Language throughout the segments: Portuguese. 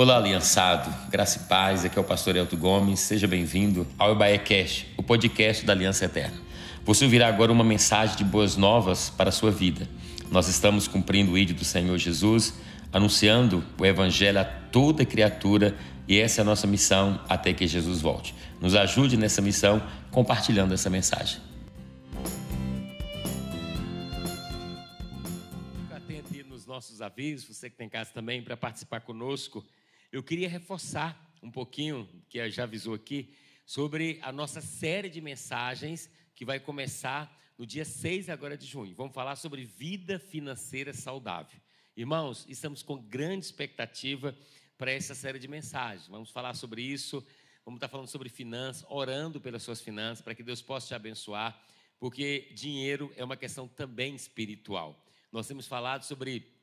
Olá, aliançado, graça e paz, aqui é o pastor Elton Gomes, seja bem-vindo ao Ebaé Cash, o podcast da Aliança Eterna. Você ouvirá agora uma mensagem de boas novas para a sua vida. Nós estamos cumprindo o ídolo do Senhor Jesus, anunciando o Evangelho a toda criatura e essa é a nossa missão até que Jesus volte. Nos ajude nessa missão compartilhando essa mensagem. Atente nos nossos avisos, você que tem casa também para participar conosco. Eu queria reforçar um pouquinho, que já avisou aqui, sobre a nossa série de mensagens que vai começar no dia 6 agora de junho. Vamos falar sobre vida financeira saudável. Irmãos, estamos com grande expectativa para essa série de mensagens. Vamos falar sobre isso, vamos estar falando sobre finanças, orando pelas suas finanças, para que Deus possa te abençoar, porque dinheiro é uma questão também espiritual. Nós temos falado sobre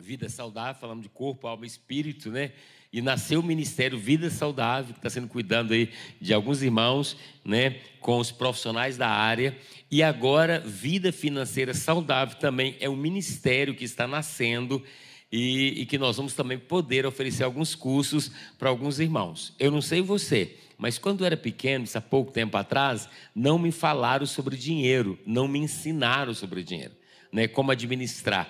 vida saudável, falamos de corpo, alma e espírito, né? E nasceu o ministério Vida Saudável, que está sendo cuidando aí de alguns irmãos, né? Com os profissionais da área. E agora, Vida Financeira Saudável também é um ministério que está nascendo e, e que nós vamos também poder oferecer alguns cursos para alguns irmãos. Eu não sei você, mas quando eu era pequeno, isso há pouco tempo atrás, não me falaram sobre dinheiro, não me ensinaram sobre dinheiro, né? Como administrar.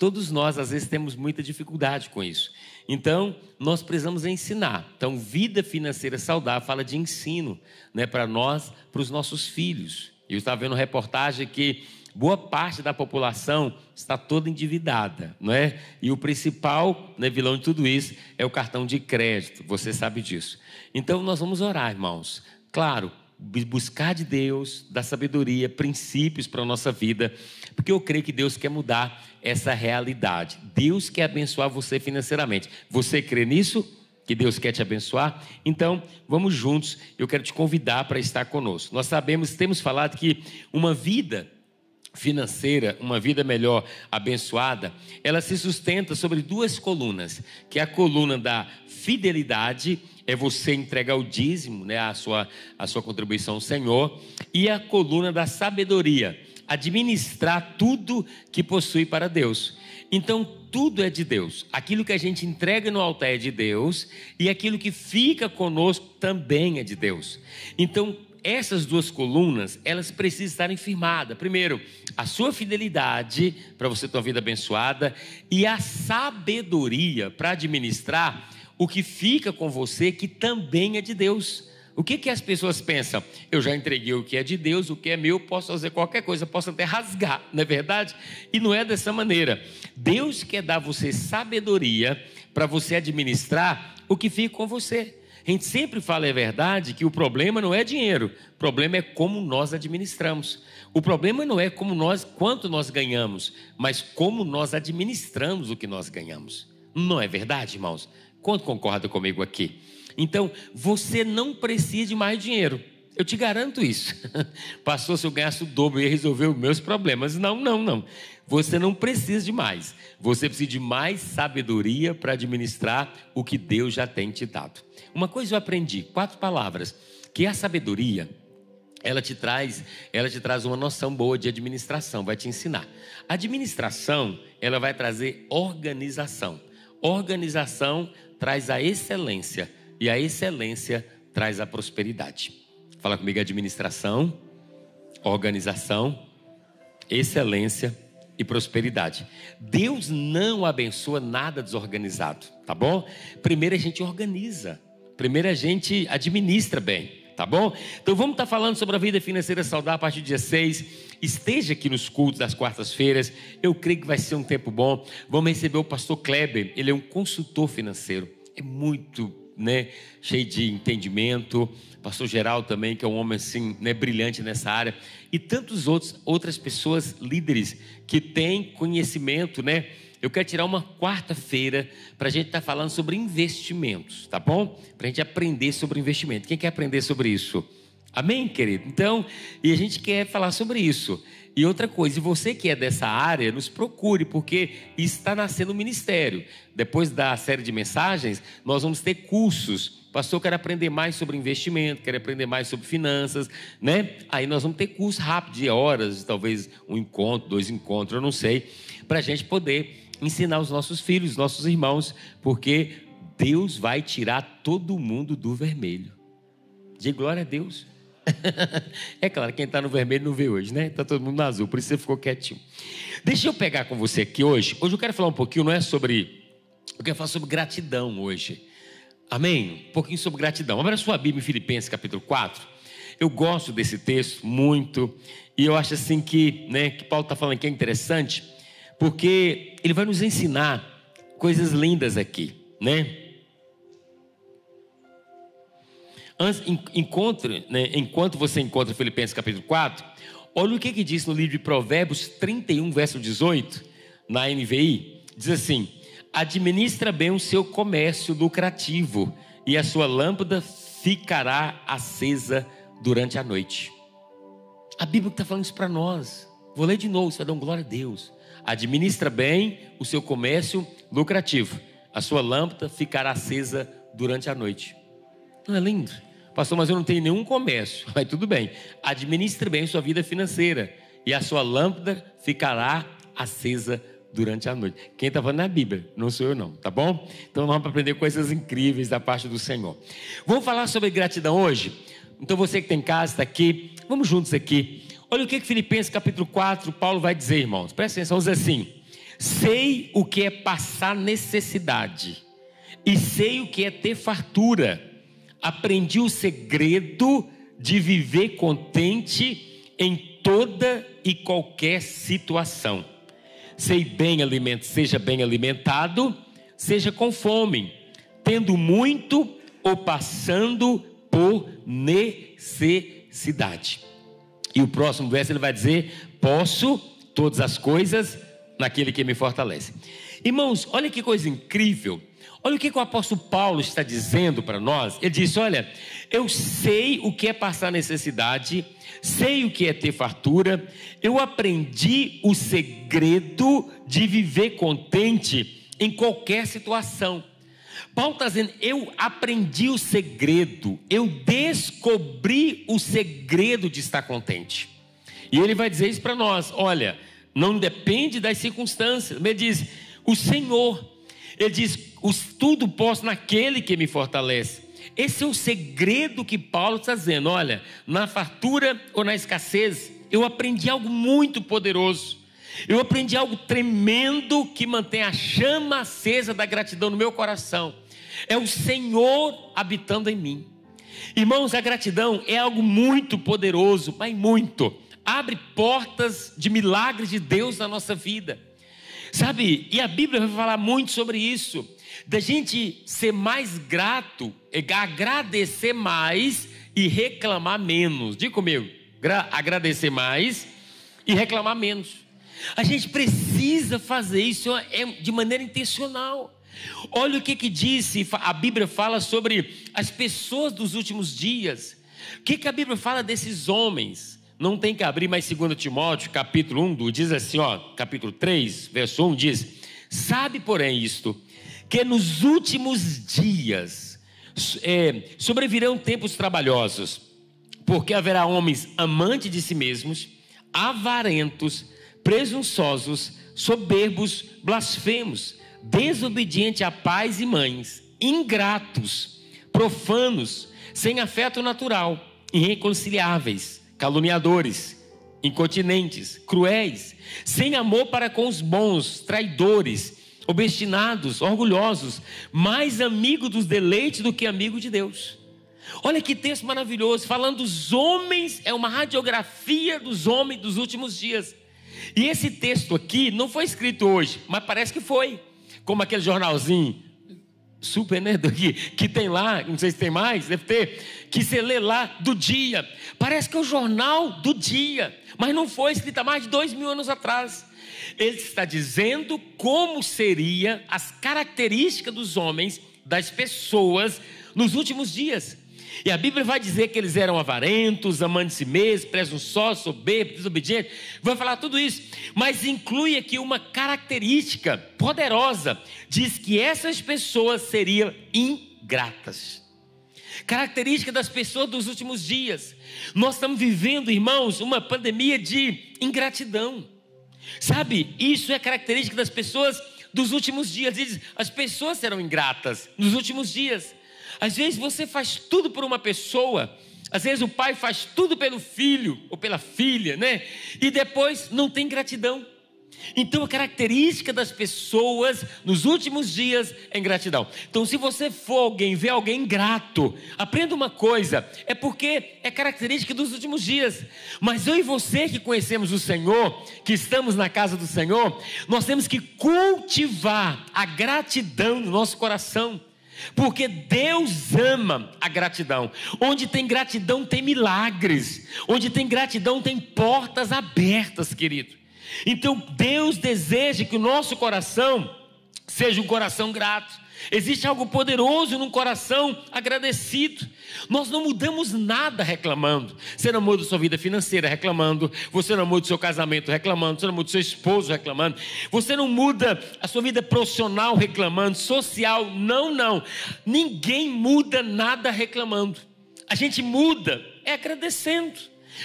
Todos nós, às vezes, temos muita dificuldade com isso. Então, nós precisamos ensinar. Então, vida financeira saudável fala de ensino né, para nós, para os nossos filhos. Eu estava vendo reportagem que boa parte da população está toda endividada, não é? E o principal né, vilão de tudo isso é o cartão de crédito, você sabe disso. Então, nós vamos orar, irmãos. Claro, buscar de Deus, da sabedoria, princípios para a nossa vida, porque eu creio que Deus quer mudar essa realidade. Deus quer abençoar você financeiramente. Você crê nisso? Que Deus quer te abençoar? Então, vamos juntos. Eu quero te convidar para estar conosco. Nós sabemos, temos falado que uma vida financeira, uma vida melhor abençoada, ela se sustenta sobre duas colunas, que é a coluna da fidelidade, é você entregar o dízimo, né, a sua a sua contribuição ao Senhor, e a coluna da sabedoria, administrar tudo que possui para Deus. Então, tudo é de Deus. Aquilo que a gente entrega no altar é de Deus, e aquilo que fica conosco também é de Deus. Então, essas duas colunas, elas precisam estar firmadas. Primeiro, a sua fidelidade para você ter uma vida abençoada e a sabedoria para administrar o que fica com você, que também é de Deus. O que, que as pessoas pensam? Eu já entreguei o que é de Deus, o que é meu, posso fazer qualquer coisa, posso até rasgar, não é verdade? E não é dessa maneira. Deus quer dar você sabedoria para você administrar o que fica com você. A gente sempre fala, é verdade, que o problema não é dinheiro, o problema é como nós administramos. O problema não é como nós, quanto nós ganhamos, mas como nós administramos o que nós ganhamos. Não é verdade, irmãos? Quanto concorda comigo aqui? Então, você não precisa de mais dinheiro. Eu te garanto isso. Passou se eu ganhasse o dobro e os meus problemas. Não, não, não. Você não precisa de mais. Você precisa de mais sabedoria para administrar o que Deus já tem te dado. Uma coisa eu aprendi, quatro palavras, que a sabedoria ela te traz, ela te traz uma noção boa de administração, vai te ensinar. Administração, ela vai trazer organização. Organização traz a excelência e a excelência traz a prosperidade. Fala comigo: administração, organização, excelência e prosperidade. Deus não abençoa nada desorganizado, tá bom? Primeiro a gente organiza, primeiro a gente administra bem. Tá bom? Então vamos estar falando sobre a vida financeira saudável a partir do dia 6. Esteja aqui nos cultos das quartas-feiras. Eu creio que vai ser um tempo bom. Vamos receber o pastor Kleber. Ele é um consultor financeiro. É muito né, cheio de entendimento, pastor Geral também, que é um homem assim, né, brilhante nessa área, e tantos outros outras pessoas líderes que têm conhecimento, né? Eu quero tirar uma quarta-feira para a gente estar tá falando sobre investimentos, tá bom? Para a gente aprender sobre investimento. Quem quer aprender sobre isso? Amém, querido? Então, e a gente quer falar sobre isso. E outra coisa, se você que é dessa área, nos procure, porque está nascendo um ministério. Depois da série de mensagens, nós vamos ter cursos. Pastor, quer aprender mais sobre investimento, quer aprender mais sobre finanças, né? Aí nós vamos ter curso rápido, de horas, talvez um encontro, dois encontros, eu não sei, para a gente poder ensinar os nossos filhos, os nossos irmãos, porque Deus vai tirar todo mundo do vermelho. De glória a Deus. é claro, quem está no vermelho não vê hoje, né? Está todo mundo no azul, por isso você ficou quietinho. Deixa eu pegar com você aqui hoje. Hoje eu quero falar um pouquinho, não é sobre. Eu quero falar sobre gratidão hoje. Amém? Um pouquinho sobre gratidão. Abra sua Bíblia em Filipenses capítulo 4. Eu gosto desse texto muito. E eu acho assim que, né, que Paulo está falando que é interessante, porque ele vai nos ensinar coisas lindas aqui, né? Encontre, né, enquanto você encontra Filipenses capítulo 4, olha o que, que diz no livro de Provérbios 31, verso 18, na NVI. Diz assim: administra bem o seu comércio lucrativo, e a sua lâmpada ficará acesa durante a noite. A Bíblia está falando isso para nós. Vou ler de novo, você vai dar glória a Deus. Administra bem o seu comércio lucrativo, a sua lâmpada ficará acesa durante a noite. Não é lindo? Pastor, mas eu não tenho nenhum comércio. Mas tudo bem. Administre bem sua vida financeira. E a sua lâmpada ficará acesa durante a noite. Quem está falando é a Bíblia, não sou eu não, tá bom? Então vamos aprender coisas incríveis da parte do Senhor. Vamos falar sobre gratidão hoje? Então você que tem casa, está aqui, vamos juntos aqui. Olha o que, que Filipenses capítulo 4, Paulo vai dizer, irmãos. Presta atenção, diz assim: Sei o que é passar necessidade, e sei o que é ter fartura aprendi o segredo de viver contente em toda e qualquer situação. Sei bem seja bem alimentado, seja com fome, tendo muito ou passando por necessidade. E o próximo verso ele vai dizer: Posso todas as coisas naquele que me fortalece. Irmãos, olha que coisa incrível. Olha o que, o apóstolo Paulo está dizendo para nós. Ele disse: Olha, eu sei o que é passar necessidade, sei o que é ter fartura, eu aprendi o segredo de viver contente em qualquer situação. Paulo está dizendo: eu aprendi o segredo, eu descobri o segredo de estar contente. E ele vai dizer isso para nós: olha, não depende das circunstâncias. Ele diz: o Senhor ele diz: tudo posso naquele que me fortalece. Esse é o segredo que Paulo está dizendo. Olha, na fartura ou na escassez, eu aprendi algo muito poderoso. Eu aprendi algo tremendo que mantém a chama acesa da gratidão no meu coração. É o Senhor habitando em mim. Irmãos, a gratidão é algo muito poderoso, mas muito. Abre portas de milagres de Deus na nossa vida. Sabe, e a Bíblia vai falar muito sobre isso, da gente ser mais grato, agradecer mais e reclamar menos. Diga comigo, agradecer mais e reclamar menos. A gente precisa fazer isso é, de maneira intencional. Olha o que, que disse, a Bíblia fala sobre as pessoas dos últimos dias. O que, que a Bíblia fala desses homens? Não tem que abrir mais 2 Timóteo, capítulo 1, diz assim, ó, capítulo 3, verso 1, diz: Sabe, porém, isto, que nos últimos dias é, sobrevirão tempos trabalhosos, porque haverá homens amantes de si mesmos, avarentos, presunçosos, soberbos, blasfemos, desobedientes a pais e mães, ingratos, profanos, sem afeto natural, irreconciliáveis caluniadores, incontinentes, cruéis, sem amor para com os bons, traidores, obstinados, orgulhosos, mais amigo dos deleites do que amigo de Deus. Olha que texto maravilhoso, falando dos homens, é uma radiografia dos homens dos últimos dias. E esse texto aqui não foi escrito hoje, mas parece que foi. Como aquele jornalzinho super, né? Que, que tem lá, não sei se tem mais, deve ter, que você lê lá do dia. Parece que é o jornal do dia, mas não foi escrito há mais de dois mil anos atrás. Ele está dizendo como seria as características dos homens, das pessoas, nos últimos dias. E a Bíblia vai dizer que eles eram avarentos, amantes de si mesmos, presunçosos, soberbos, desobedientes. Vai falar tudo isso. Mas inclui aqui uma característica poderosa. Diz que essas pessoas seriam ingratas. Característica das pessoas dos últimos dias. Nós estamos vivendo, irmãos, uma pandemia de ingratidão. Sabe, isso é característica das pessoas dos últimos dias. Diz: as pessoas serão ingratas nos últimos dias. Às vezes você faz tudo por uma pessoa, às vezes o pai faz tudo pelo filho ou pela filha, né? E depois não tem gratidão. Então a característica das pessoas nos últimos dias é ingratidão. Então, se você for alguém, ver alguém ingrato, aprenda uma coisa: é porque é característica dos últimos dias. Mas eu e você que conhecemos o Senhor, que estamos na casa do Senhor, nós temos que cultivar a gratidão no nosso coração. Porque Deus ama a gratidão. Onde tem gratidão, tem milagres. Onde tem gratidão, tem portas abertas, querido. Então Deus deseja que o nosso coração seja um coração grato. Existe algo poderoso num coração agradecido. Nós não mudamos nada reclamando. Você não muda sua vida financeira reclamando. Você não muda seu casamento reclamando. Você não muda seu esposo reclamando. Você não muda a sua vida profissional reclamando. Social, não, não. Ninguém muda nada reclamando. A gente muda é agradecendo,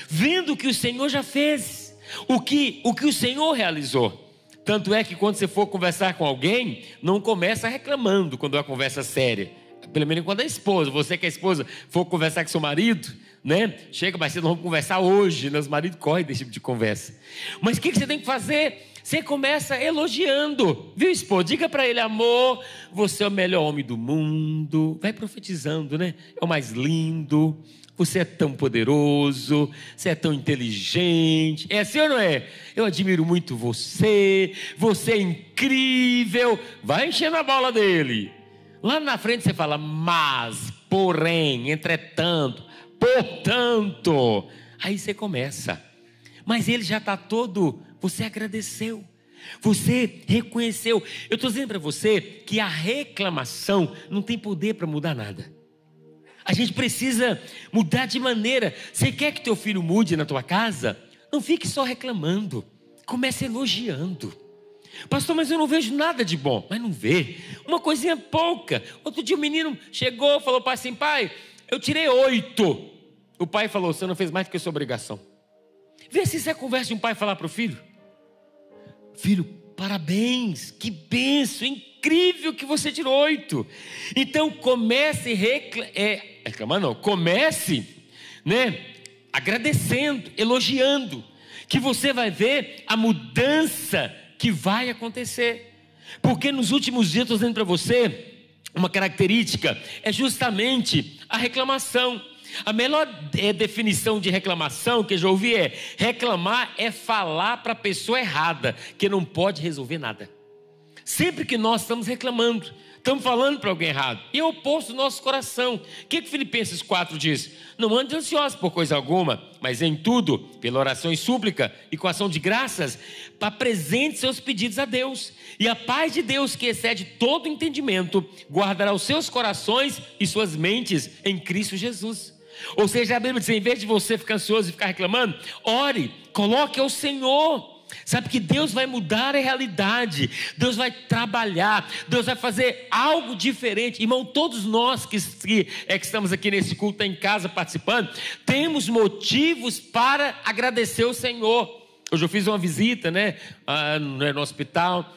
vendo o que o Senhor já fez o que, o que o Senhor realizou. Tanto é que quando você for conversar com alguém, não começa reclamando quando é uma conversa séria. Pelo menos quando é esposa. Você que é esposa, for conversar com seu marido, né? Chega, mas vocês não vão conversar hoje. Né? Os maridos correm desse tipo de conversa. Mas o que, que você tem que fazer? Você começa elogiando, viu, esposa? Diga para ele, amor, você é o melhor homem do mundo. Vai profetizando, né? É o mais lindo. Você é tão poderoso, você é tão inteligente. É assim ou não é? Eu admiro muito você, você é incrível. Vai enchendo a bola dele. Lá na frente você fala, mas, porém, entretanto, portanto. Aí você começa. Mas ele já está todo, você agradeceu. Você reconheceu. Eu estou dizendo para você que a reclamação não tem poder para mudar nada. A gente precisa mudar de maneira. Você quer que teu filho mude na tua casa? Não fique só reclamando. Comece elogiando. Pastor, mas eu não vejo nada de bom. Mas não vê. Uma coisinha pouca. Outro dia o menino chegou, falou para assim, pai, eu tirei oito. O pai falou, você não fez mais do que a sua obrigação. Vê se isso é conversa de um pai falar para o filho. Filho, parabéns, que benção, incrível que você tirou oito. Então comece recla é, reclamar não, comece, né, agradecendo, elogiando, que você vai ver a mudança que vai acontecer. Porque nos últimos dias, estou dizendo para você, uma característica é justamente a reclamação. A melhor é, definição de reclamação que eu já ouvi é: reclamar é falar para a pessoa errada, que não pode resolver nada. Sempre que nós estamos reclamando, Estamos falando para alguém errado. E é o oposto do nosso coração. O que, que Filipenses 4 diz? Não ande ansioso por coisa alguma, mas em tudo, pela oração e súplica e com ação de graças, apresente seus pedidos a Deus. E a paz de Deus, que excede todo entendimento, guardará os seus corações e suas mentes em Cristo Jesus. Ou seja, a Bíblia diz: em vez de você ficar ansioso e ficar reclamando, ore, coloque ao Senhor. Sabe que Deus vai mudar a realidade, Deus vai trabalhar, Deus vai fazer algo diferente. Irmão, todos nós que, que, é, que estamos aqui nesse culto, em casa participando, temos motivos para agradecer o Senhor. Hoje eu fiz uma visita, né, no hospital,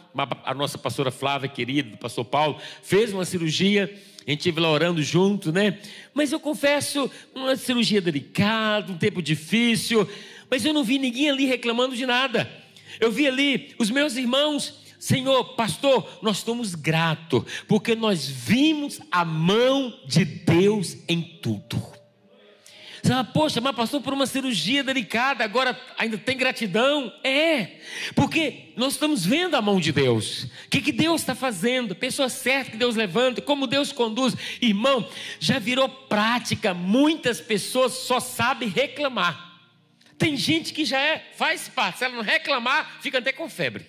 a nossa pastora Flávia, querida, do pastor Paulo, fez uma cirurgia, a gente esteve lá orando junto, né? Mas eu confesso, uma cirurgia delicada, um tempo difícil, mas eu não vi ninguém ali reclamando de nada. Eu vi ali os meus irmãos, Senhor, pastor, nós estamos gratos, porque nós vimos a mão de Deus em tudo. Você fala, poxa, mas passou por uma cirurgia delicada, agora ainda tem gratidão? É, porque nós estamos vendo a mão de Deus. O que, que Deus está fazendo? Pessoa certa que Deus levanta, como Deus conduz. Irmão, já virou prática, muitas pessoas só sabem reclamar. Tem gente que já é, faz parte, se ela não reclamar, fica até com febre.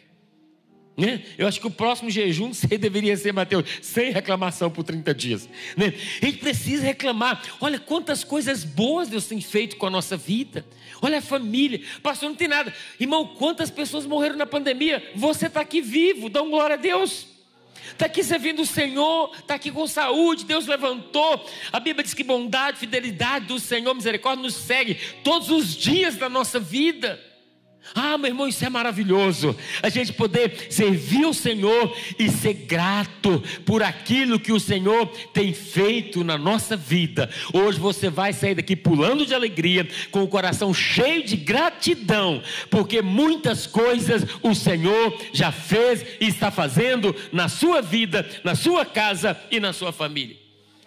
Né? Eu acho que o próximo jejum você deveria ser, Mateus, sem reclamação por 30 dias. Né? A gente precisa reclamar. Olha quantas coisas boas Deus tem feito com a nossa vida. Olha a família. Pastor, não tem nada. Irmão, quantas pessoas morreram na pandemia? Você está aqui vivo, dá glória a Deus. Está aqui servindo o Senhor, está aqui com saúde, Deus levantou. A Bíblia diz que bondade, fidelidade do Senhor, misericórdia nos segue todos os dias da nossa vida. Ah, meu irmão, isso é maravilhoso. A gente poder servir o Senhor e ser grato por aquilo que o Senhor tem feito na nossa vida. Hoje você vai sair daqui pulando de alegria, com o coração cheio de gratidão, porque muitas coisas o Senhor já fez e está fazendo na sua vida, na sua casa e na sua família.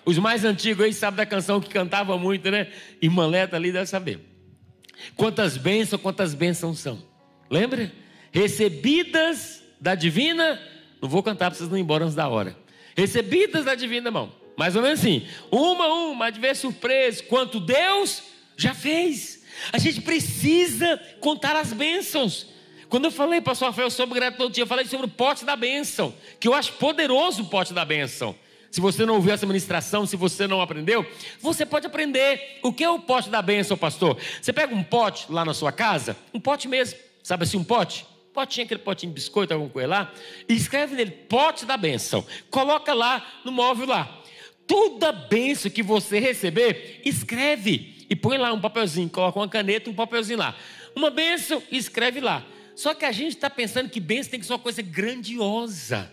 Os mais antigos aí sabem da canção que cantava muito, né? Irmã Leta ali deve saber. Quantas bênçãos, quantas bênçãos são. Lembra? Recebidas da divina. Não vou cantar para vocês não ir embora antes da hora. Recebidas da divina mão. Mais ou menos assim. Uma a uma, ver surpresa. Quanto Deus já fez. A gente precisa contar as bênçãos. Quando eu falei, pastor Rafael, sobre gratidão, eu falei sobre o pote da bênção. Que eu acho poderoso o pote da bênção. Se você não ouviu essa ministração, se você não aprendeu, você pode aprender. O que é o pote da bênção, pastor? Você pega um pote lá na sua casa, um pote mesmo, sabe assim, um pote? Potinho, aquele potinho de biscoito, alguma coisa lá, e escreve nele, pote da bênção. Coloca lá no móvel lá. Toda bênção que você receber, escreve e põe lá um papelzinho, coloca uma caneta e um papelzinho lá. Uma bênção, escreve lá. Só que a gente está pensando que bênção tem que ser uma coisa grandiosa.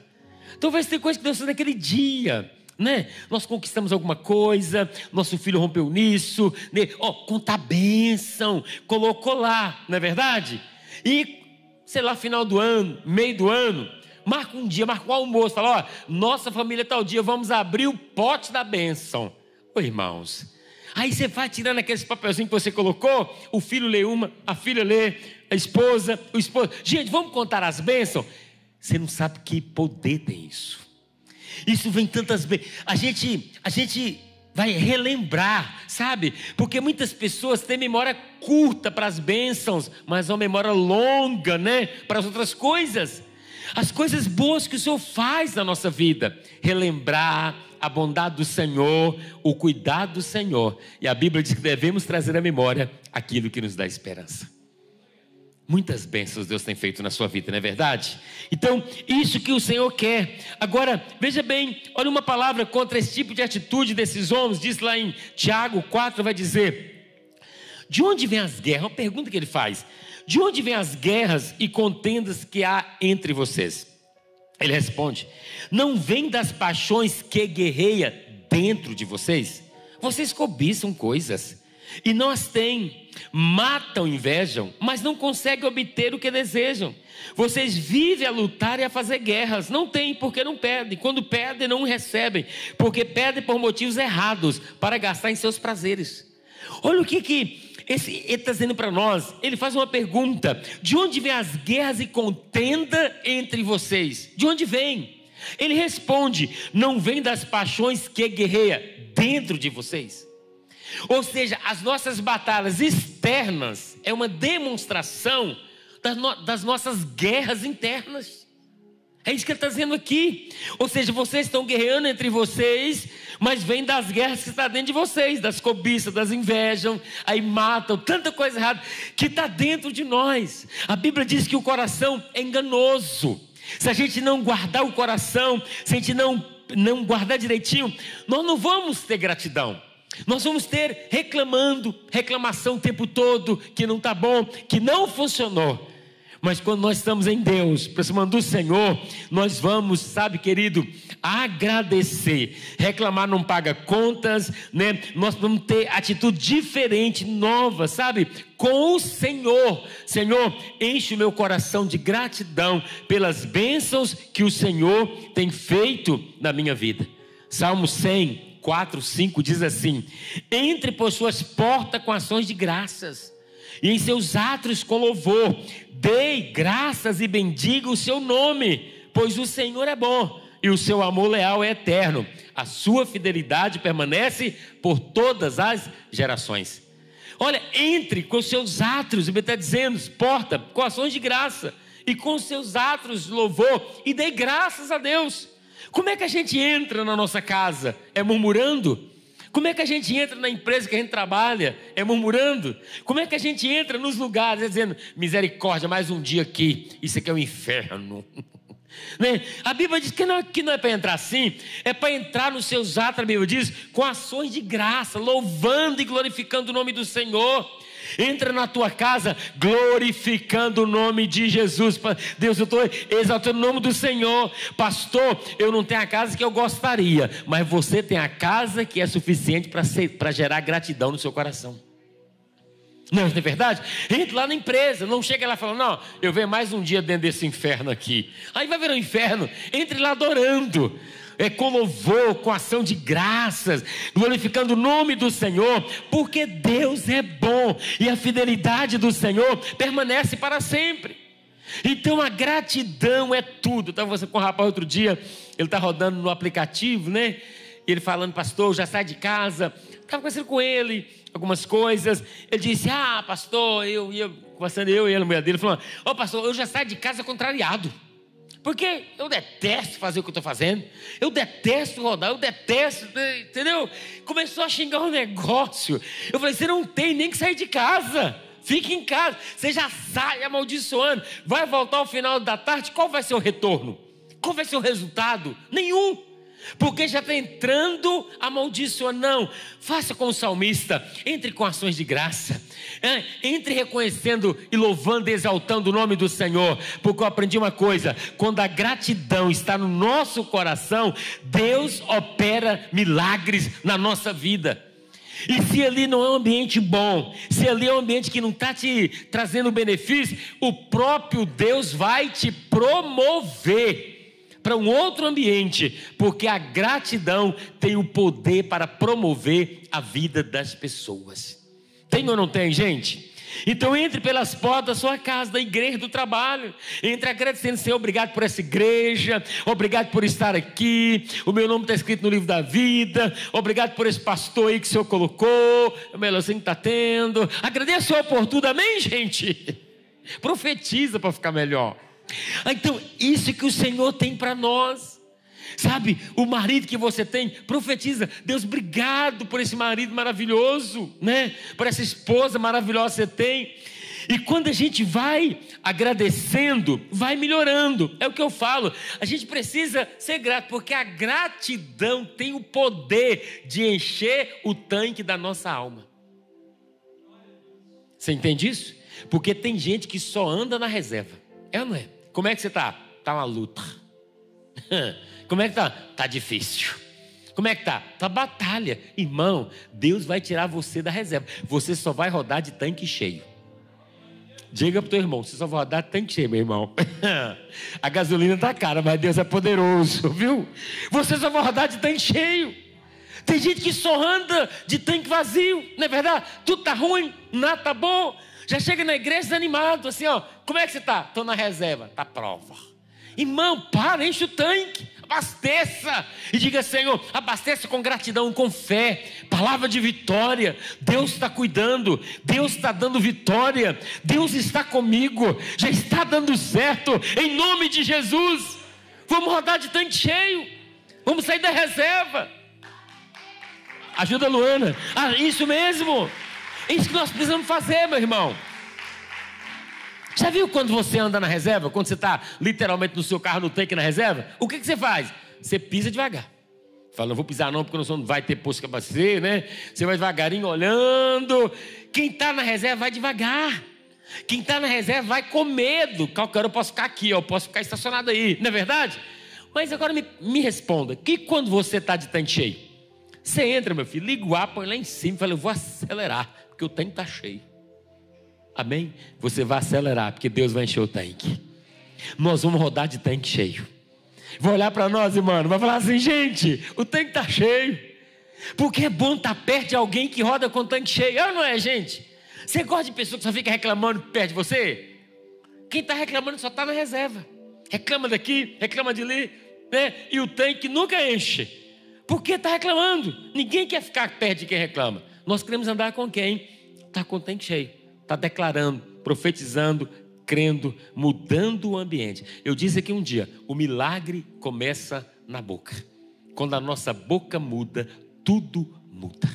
Talvez tenha coisa que Deus fez naquele dia. Né? Nós conquistamos alguma coisa, nosso filho rompeu nisso, né? oh, conta a bênção, colocou lá, não é verdade? E, sei lá, final do ano, meio do ano, marca um dia, marca um almoço, fala, ó, nossa família tal dia, vamos abrir o pote da bênção. Ô irmãos, aí você vai tirando aqueles papelzinhos que você colocou, o filho lê uma, a filha lê, a esposa, o esposo. Gente, vamos contar as bênçãos? Você não sabe que poder tem isso. Isso vem tantas vezes. A gente, a gente vai relembrar, sabe? Porque muitas pessoas têm memória curta para as bênçãos, mas uma memória longa, né? Para as outras coisas. As coisas boas que o Senhor faz na nossa vida. Relembrar a bondade do Senhor, o cuidado do Senhor. E a Bíblia diz que devemos trazer à memória aquilo que nos dá esperança. Muitas bênçãos Deus tem feito na sua vida, não é verdade? Então, isso que o Senhor quer. Agora, veja bem, olha uma palavra contra esse tipo de atitude desses homens, diz lá em Tiago 4, vai dizer: De onde vêm as guerras? Uma pergunta que ele faz: De onde vêm as guerras e contendas que há entre vocês? Ele responde: Não vem das paixões que guerreia dentro de vocês? Vocês cobiçam coisas e não as têm matam, invejam, mas não conseguem obter o que desejam. Vocês vivem a lutar e a fazer guerras. Não tem, porque não pedem. Quando pedem, não recebem, porque pedem por motivos errados, para gastar em seus prazeres. Olha o que, que esse, ele está dizendo para nós. Ele faz uma pergunta: de onde vêm as guerras e contenda entre vocês? De onde vem? Ele responde: não vem das paixões que guerreia dentro de vocês. Ou seja, as nossas batalhas externas é uma demonstração das, no, das nossas guerras internas. É isso que ele está dizendo aqui. Ou seja, vocês estão guerreando entre vocês, mas vem das guerras que está dentro de vocês, das cobiças, das invejam, aí matam, tanta coisa errada que está dentro de nós. A Bíblia diz que o coração é enganoso. Se a gente não guardar o coração, se a gente não, não guardar direitinho, nós não vamos ter gratidão. Nós vamos ter reclamando, reclamação o tempo todo, que não está bom, que não funcionou. Mas quando nós estamos em Deus, aproximando do Senhor, nós vamos, sabe, querido, agradecer. Reclamar não paga contas, né? Nós vamos ter atitude diferente, nova, sabe? Com o Senhor. Senhor, enche o meu coração de gratidão pelas bênçãos que o Senhor tem feito na minha vida. Salmo 100, 4, 5 diz assim: Entre por suas portas com ações de graças, e em seus átrios com louvor, dei graças e bendiga o seu nome, pois o Senhor é bom e o seu amor leal é eterno. A sua fidelidade permanece por todas as gerações. Olha, entre com seus átrios, ele está dizendo, porta, com ações de graça, e com seus de louvor, e dê graças a Deus. Como é que a gente entra na nossa casa? É murmurando? Como é que a gente entra na empresa que a gente trabalha? É murmurando? Como é que a gente entra nos lugares? É dizendo, misericórdia, mais um dia aqui, isso aqui é o um inferno. Né? A Bíblia diz que não, que não é para entrar assim, é para entrar nos seus atos, a Bíblia diz, com ações de graça, louvando e glorificando o nome do Senhor. Entra na tua casa glorificando o nome de Jesus. Deus, eu estou exaltando o nome do Senhor. Pastor, eu não tenho a casa que eu gostaria, mas você tem a casa que é suficiente para gerar gratidão no seu coração. Não, não é verdade? Entra lá na empresa, não chega lá falando, não, eu venho mais um dia dentro desse inferno aqui. Aí vai ver o inferno, entre lá adorando, é, com louvor, com ação de graças, glorificando o nome do Senhor, porque Deus é bom e a fidelidade do Senhor permanece para sempre. Então a gratidão é tudo. Estava você com o rapaz outro dia, ele está rodando no aplicativo, né? E ele falando, pastor, já sai de casa. Estava conversando com ele algumas coisas. Ele disse: Ah, pastor, eu ia conversando, eu e a mulher dele, falando: Ô, oh, pastor, eu já saio de casa contrariado. Porque eu detesto fazer o que eu estou fazendo, eu detesto rodar, eu detesto, entendeu? Começou a xingar o um negócio. Eu falei: você não tem nem que sair de casa, fique em casa, você já sai amaldiçoando, vai voltar ao final da tarde, qual vai ser o retorno? Qual vai ser o resultado? Nenhum porque já está entrando amaldiçoando. Não, faça como o salmista, entre com ações de graça, entre reconhecendo e louvando e exaltando o nome do Senhor, porque eu aprendi uma coisa: quando a gratidão está no nosso coração, Deus opera milagres na nossa vida. E se ali não é um ambiente bom, se ali é um ambiente que não está te trazendo benefício, o próprio Deus vai te promover para um outro ambiente, porque a gratidão tem o poder para promover a vida das pessoas. Tem ou não tem, gente? Então entre pelas portas da sua casa, da igreja, do trabalho. Entre agradecendo, Senhor, obrigado por essa igreja, obrigado por estar aqui. O meu nome está escrito no livro da vida. Obrigado por esse pastor aí que o Senhor colocou. O melhor que está tendo. Agradeço a oportunidade, amém, gente? Profetiza para ficar melhor. Então, isso que o Senhor tem para nós. Sabe, o marido que você tem, profetiza, Deus, obrigado por esse marido maravilhoso, né? Por essa esposa maravilhosa que você tem. E quando a gente vai agradecendo, vai melhorando. É o que eu falo. A gente precisa ser grato, porque a gratidão tem o poder de encher o tanque da nossa alma. Você entende isso? Porque tem gente que só anda na reserva. É ou não é? Como é que você está? Está uma luta. Como é que está? Está difícil. Como é que tá? Tá batalha. Irmão, Deus vai tirar você da reserva. Você só vai rodar de tanque cheio. Diga pro teu irmão, você só vai rodar de tanque cheio, meu irmão. A gasolina tá cara, mas Deus é poderoso, viu? Você só vai rodar de tanque cheio. Tem gente que só anda de tanque vazio, não é verdade? Tudo tá ruim, nada tá bom. Já chega na igreja desanimado, assim, ó. Como é que você está? Estou na reserva. Está prova. Irmão, para, enche o tanque, abasteça e diga: Senhor, abasteça com gratidão, com fé, palavra de vitória. Deus está cuidando, Deus está dando vitória, Deus está comigo, já está dando certo, em nome de Jesus. Vamos rodar de tanque cheio, vamos sair da reserva. Ajuda a Luana, ah, isso mesmo. É isso que nós precisamos fazer, meu irmão. Já viu quando você anda na reserva? Quando você está literalmente no seu carro no tanque na reserva? O que, que você faz? Você pisa devagar. Fala, não vou pisar não, porque não vai ter posto você, né? Você vai devagarinho olhando. Quem está na reserva vai devagar. Quem está na reserva vai com medo. Qualquer hora eu posso ficar aqui, eu posso ficar estacionado aí, não é verdade? Mas agora me, me responda: que quando você está de tanque cheio? Você entra, meu filho, liga o ar, põe lá em cima e fala, eu vou acelerar porque o tanque está cheio. Amém? Você vai acelerar, porque Deus vai encher o tanque. Nós vamos rodar de tanque cheio. Vou olhar para nós, irmão, vai falar assim, gente, o tanque está cheio. Porque é bom estar tá perto de alguém que roda com o tanque cheio. É ou não é, gente? Você gosta de pessoa que só fica reclamando perto de você? Quem está reclamando só está na reserva. Reclama daqui, reclama de ali, né? E o tanque nunca enche. Por que está reclamando? Ninguém quer ficar perto de quem reclama. Nós queremos andar com quem? Está tanque cheio, está declarando, profetizando, crendo, mudando o ambiente. Eu disse aqui um dia: o milagre começa na boca. Quando a nossa boca muda, tudo muda.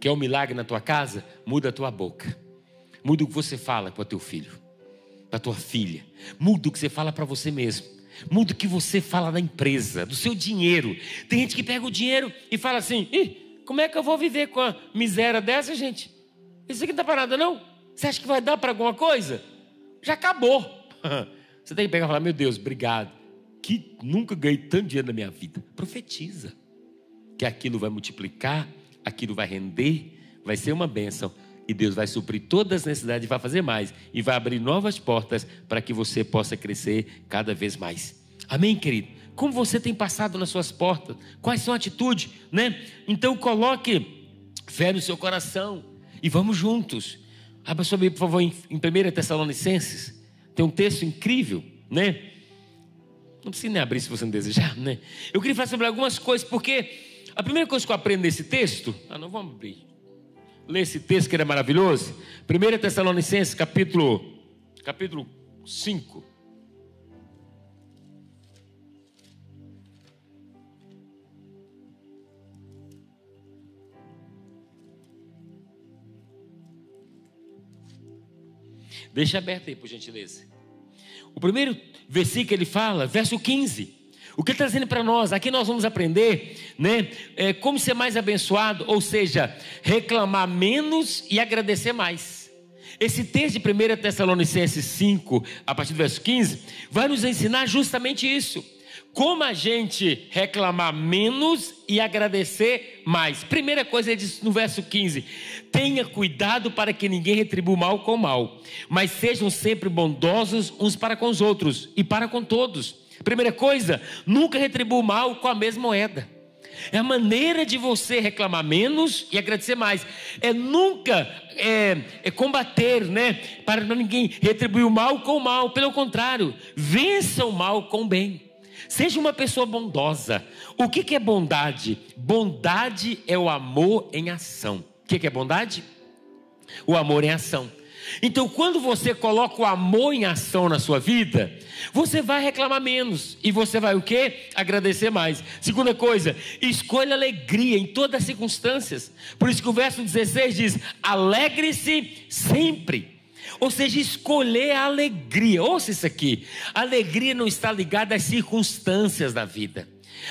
Quer um milagre na tua casa? Muda a tua boca. Muda o que você fala para o teu filho, para tua filha. Muda o que você fala para você mesmo. Muda o que você fala na empresa, do seu dinheiro. Tem gente que pega o dinheiro e fala assim: Ih, como é que eu vou viver com a miséria dessa, gente? Isso aqui não está para nada, não? Você acha que vai dar para alguma coisa? Já acabou. Você tem que pegar e falar: Meu Deus, obrigado. Que nunca ganhei tanto dinheiro na minha vida. Profetiza que aquilo vai multiplicar, aquilo vai render, vai ser uma bênção. E Deus vai suprir todas as necessidades e vai fazer mais. E vai abrir novas portas para que você possa crescer cada vez mais. Amém, querido? Como você tem passado nas suas portas? Quais são as atitudes, né? Então coloque fé no seu coração e vamos juntos. Abra sua Bíblia, por favor, em 1 Tessalonicenses. Tem um texto incrível, né? Não precisa nem abrir se você não desejar, né? Eu queria falar sobre algumas coisas, porque a primeira coisa que eu aprendo nesse texto. Ah, não vamos abrir. Ler esse texto que ele é maravilhoso. 1 Tessalonicenses, capítulo, capítulo 5. Deixa aberto aí, por gentileza. O primeiro versículo ele fala, verso 15. O que ele está dizendo para nós? Aqui nós vamos aprender, né? É, como ser mais abençoado, ou seja, reclamar menos e agradecer mais. Esse texto de 1 Tessalonicenses 5, a partir do verso 15, vai nos ensinar justamente isso como a gente reclamar menos e agradecer mais. Primeira coisa, ele diz no verso 15: tenha cuidado para que ninguém retribua mal com mal, mas sejam sempre bondosos uns para com os outros e para com todos. Primeira coisa, nunca retribua mal com a mesma moeda. É a maneira de você reclamar menos e agradecer mais. É nunca é, é combater, né? Para ninguém retribuir o mal com o mal. Pelo contrário, vença o mal com o bem. Seja uma pessoa bondosa. O que, é bondade? Bondade é o amor em ação. O que, que é bondade? O amor em ação. Então, quando você coloca o amor em ação na sua vida, você vai reclamar menos e você vai o quê? Agradecer mais. Segunda coisa, escolha alegria em todas as circunstâncias. Por isso que o verso 16 diz: alegre-se sempre. Ou seja, escolher a alegria. Ouça isso aqui. Alegria não está ligada às circunstâncias da vida.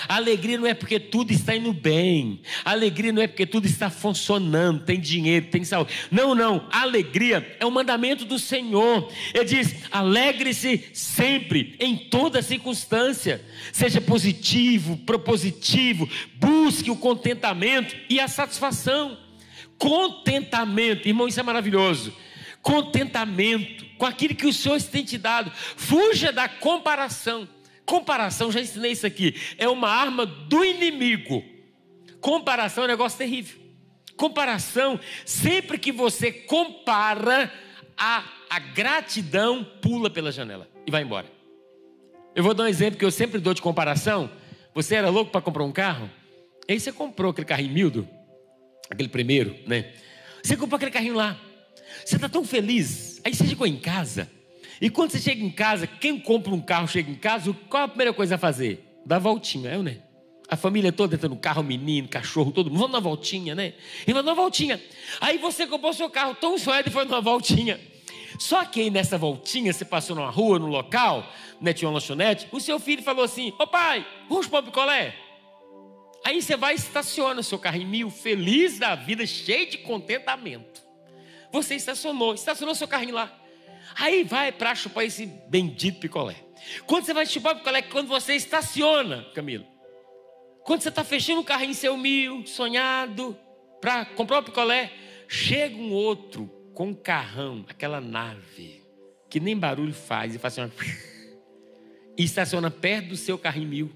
Alegria não é porque tudo está indo bem. Alegria não é porque tudo está funcionando, tem dinheiro, tem saúde. Não, não. Alegria é o mandamento do Senhor. Ele diz: alegre-se sempre, em toda circunstância. Seja positivo, propositivo. Busque o contentamento e a satisfação. Contentamento, irmão, isso é maravilhoso contentamento com aquilo que o Senhor tem te dado. Fuja da comparação. Comparação, já ensinei isso aqui, é uma arma do inimigo. Comparação é um negócio terrível. Comparação, sempre que você compara, a, a gratidão pula pela janela e vai embora. Eu vou dar um exemplo que eu sempre dou de comparação. Você era louco para comprar um carro? Aí você comprou aquele carrinho mildo, aquele primeiro, né? Você comprou aquele carrinho lá. Você está tão feliz. Aí você chegou em casa. E quando você chega em casa, quem compra um carro chega em casa, qual a primeira coisa a fazer? Dar voltinha, é, né? A família toda entra no carro, menino, cachorro, todo mundo, vamos dar uma voltinha, né? E vai dar uma voltinha. Aí você comprou seu carro tão suado e foi numa voltinha. Só que aí nessa voltinha, você passou numa rua, no local, né, tinha uma lanchonete, o seu filho falou assim: Ô pai, vamos para o picolé? Aí você vai e estaciona o seu carrinho mil, feliz da vida, cheio de contentamento. Você estacionou, estacionou seu carrinho lá. Aí vai para chupar esse bendito picolé. Quando você vai chupar o picolé, quando você estaciona, Camilo. Quando você está fechando o carrinho seu mil, sonhado, para comprar o picolé, chega um outro com um carrão, aquela nave, que nem barulho faz, e faz assim, e estaciona perto do seu carrinho mil.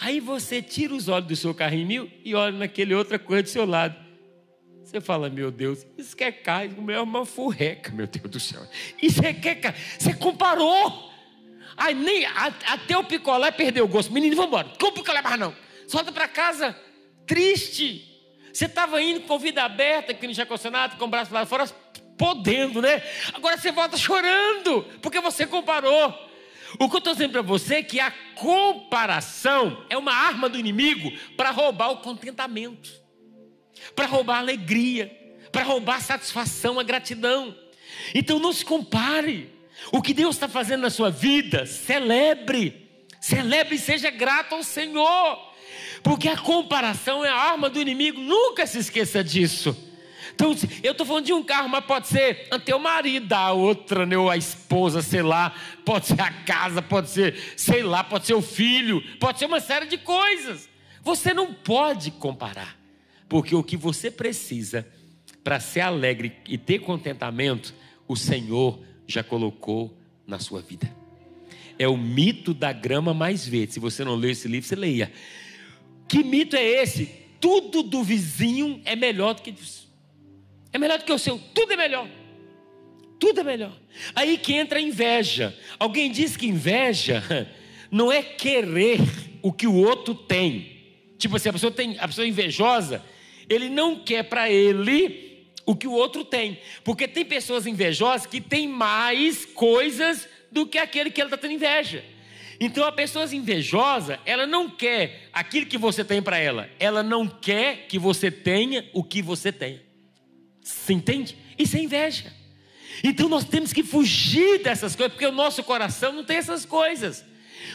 Aí você tira os olhos do seu carrinho mil e olha naquele outra coisa do seu lado. Você fala, meu Deus, isso quer carne, é uma furreca, meu Deus do céu. Isso é quer carne. Você comparou. Aí nem, até o picolé perdeu o gosto. Menino, vamos embora. Compre o picolé mais não. Solta para casa, triste. Você estava indo com vida aberta, que não tinha condicionado, com o braço lá fora, podendo, né? Agora você volta chorando, porque você comparou. O que eu estou dizendo para você é que a comparação é uma arma do inimigo para roubar o contentamento para roubar a alegria, para roubar a satisfação, a gratidão. Então não se compare. O que Deus está fazendo na sua vida, celebre. Celebre e seja grato ao Senhor. Porque a comparação é a arma do inimigo. Nunca se esqueça disso. Então, eu estou falando de um carro, mas pode ser o marido, a outra, né, ou a esposa, sei lá, pode ser a casa, pode ser, sei lá, pode ser o filho, pode ser uma série de coisas. Você não pode comparar, porque o que você precisa para ser alegre e ter contentamento, o Senhor já colocou na sua vida. É o mito da grama mais verde. Se você não leu esse livro, você leia. Que mito é esse? Tudo do vizinho é melhor do que é melhor do que o seu, tudo é melhor. Tudo é melhor. Aí que entra a inveja. Alguém diz que inveja não é querer o que o outro tem. Tipo assim, a pessoa tem, a pessoa invejosa, ele não quer para ele o que o outro tem. Porque tem pessoas invejosas que têm mais coisas do que aquele que ela está tendo inveja. Então a pessoa invejosa, ela não quer aquilo que você tem para ela, ela não quer que você tenha o que você tem. Você entende? Isso é inveja. Então nós temos que fugir dessas coisas, porque o nosso coração não tem essas coisas.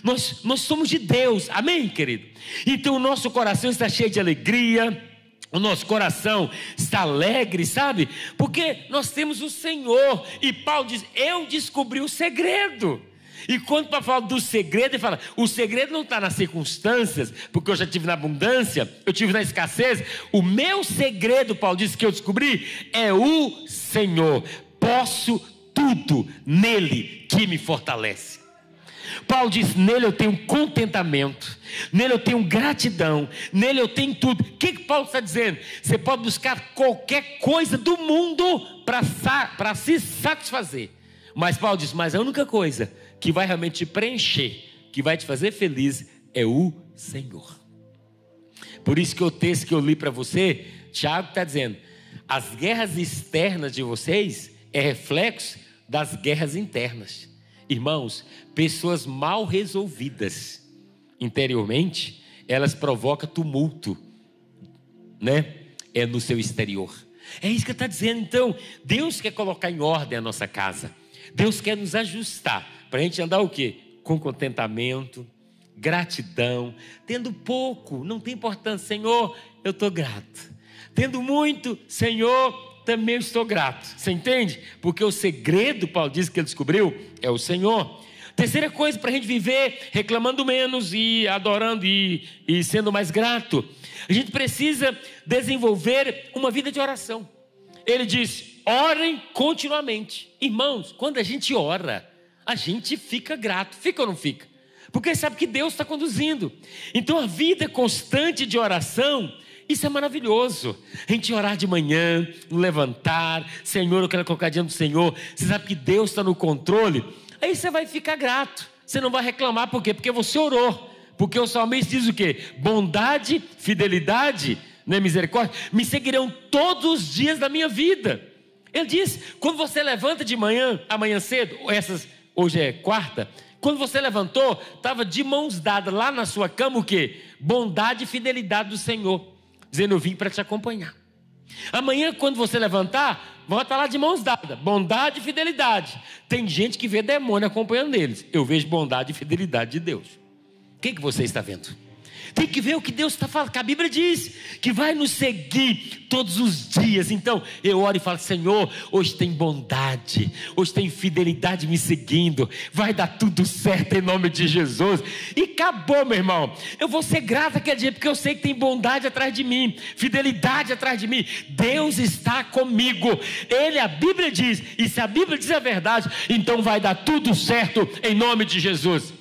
Nós, nós somos de Deus, amém, querido? Então o nosso coração está cheio de alegria, o nosso coração está alegre, sabe? Porque nós temos o Senhor, e Paulo diz: Eu descobri o segredo. E quando para falar do segredo, ele fala: o segredo não está nas circunstâncias, porque eu já tive na abundância, eu tive na escassez. O meu segredo, Paulo diz que eu descobri, é o Senhor. Posso tudo nele que me fortalece. Paulo diz: nele eu tenho contentamento, nele eu tenho gratidão, nele eu tenho tudo. O que, que Paulo está dizendo? Você pode buscar qualquer coisa do mundo para se satisfazer. Mas Paulo diz: mas a única coisa que vai realmente te preencher, que vai te fazer feliz, é o Senhor. Por isso que o texto que eu li para você, Tiago está dizendo: as guerras externas de vocês é reflexo das guerras internas. Irmãos, pessoas mal resolvidas interiormente, elas provocam tumulto, né? É no seu exterior. É isso que está dizendo. Então, Deus quer colocar em ordem a nossa casa. Deus quer nos ajustar. Para a gente andar o quê? Com contentamento, gratidão. Tendo pouco, não tem importância. Senhor, eu estou grato. Tendo muito, Senhor, também estou grato. Você entende? Porque o segredo, Paulo diz que ele descobriu, é o Senhor. Terceira coisa para a gente viver reclamando menos e adorando e, e sendo mais grato. A gente precisa desenvolver uma vida de oração. Ele diz: orem continuamente. Irmãos, quando a gente ora, a gente fica grato. Fica ou não fica? Porque sabe que Deus está conduzindo. Então a vida constante de oração, isso é maravilhoso. A gente orar de manhã, levantar, Senhor, eu quero colocar diante do Senhor. Você sabe que Deus está no controle. Aí você vai ficar grato. Você não vai reclamar, por quê? Porque você orou. Porque o salmista diz o quê? Bondade, fidelidade, né, misericórdia, me seguirão todos os dias da minha vida. Ele diz: quando você levanta de manhã, amanhã cedo, essas hoje é quarta, quando você levantou, estava de mãos dadas lá na sua cama o que? Bondade e fidelidade do Senhor, dizendo: Eu vim para te acompanhar. Amanhã, quando você levantar, vão estar lá de mãos dadas, bondade e fidelidade. Tem gente que vê demônio acompanhando eles. Eu vejo bondade e fidelidade de Deus. O que, que você está vendo? Tem que ver o que Deus está falando, que a Bíblia diz que vai nos seguir todos os dias. Então eu oro e falo: Senhor, hoje tem bondade, hoje tem fidelidade me seguindo, vai dar tudo certo em nome de Jesus. E acabou, meu irmão. Eu vou ser grato aquele dia, porque eu sei que tem bondade atrás de mim, fidelidade atrás de mim. Deus está comigo. Ele, a Bíblia diz, e se a Bíblia diz a verdade, então vai dar tudo certo em nome de Jesus.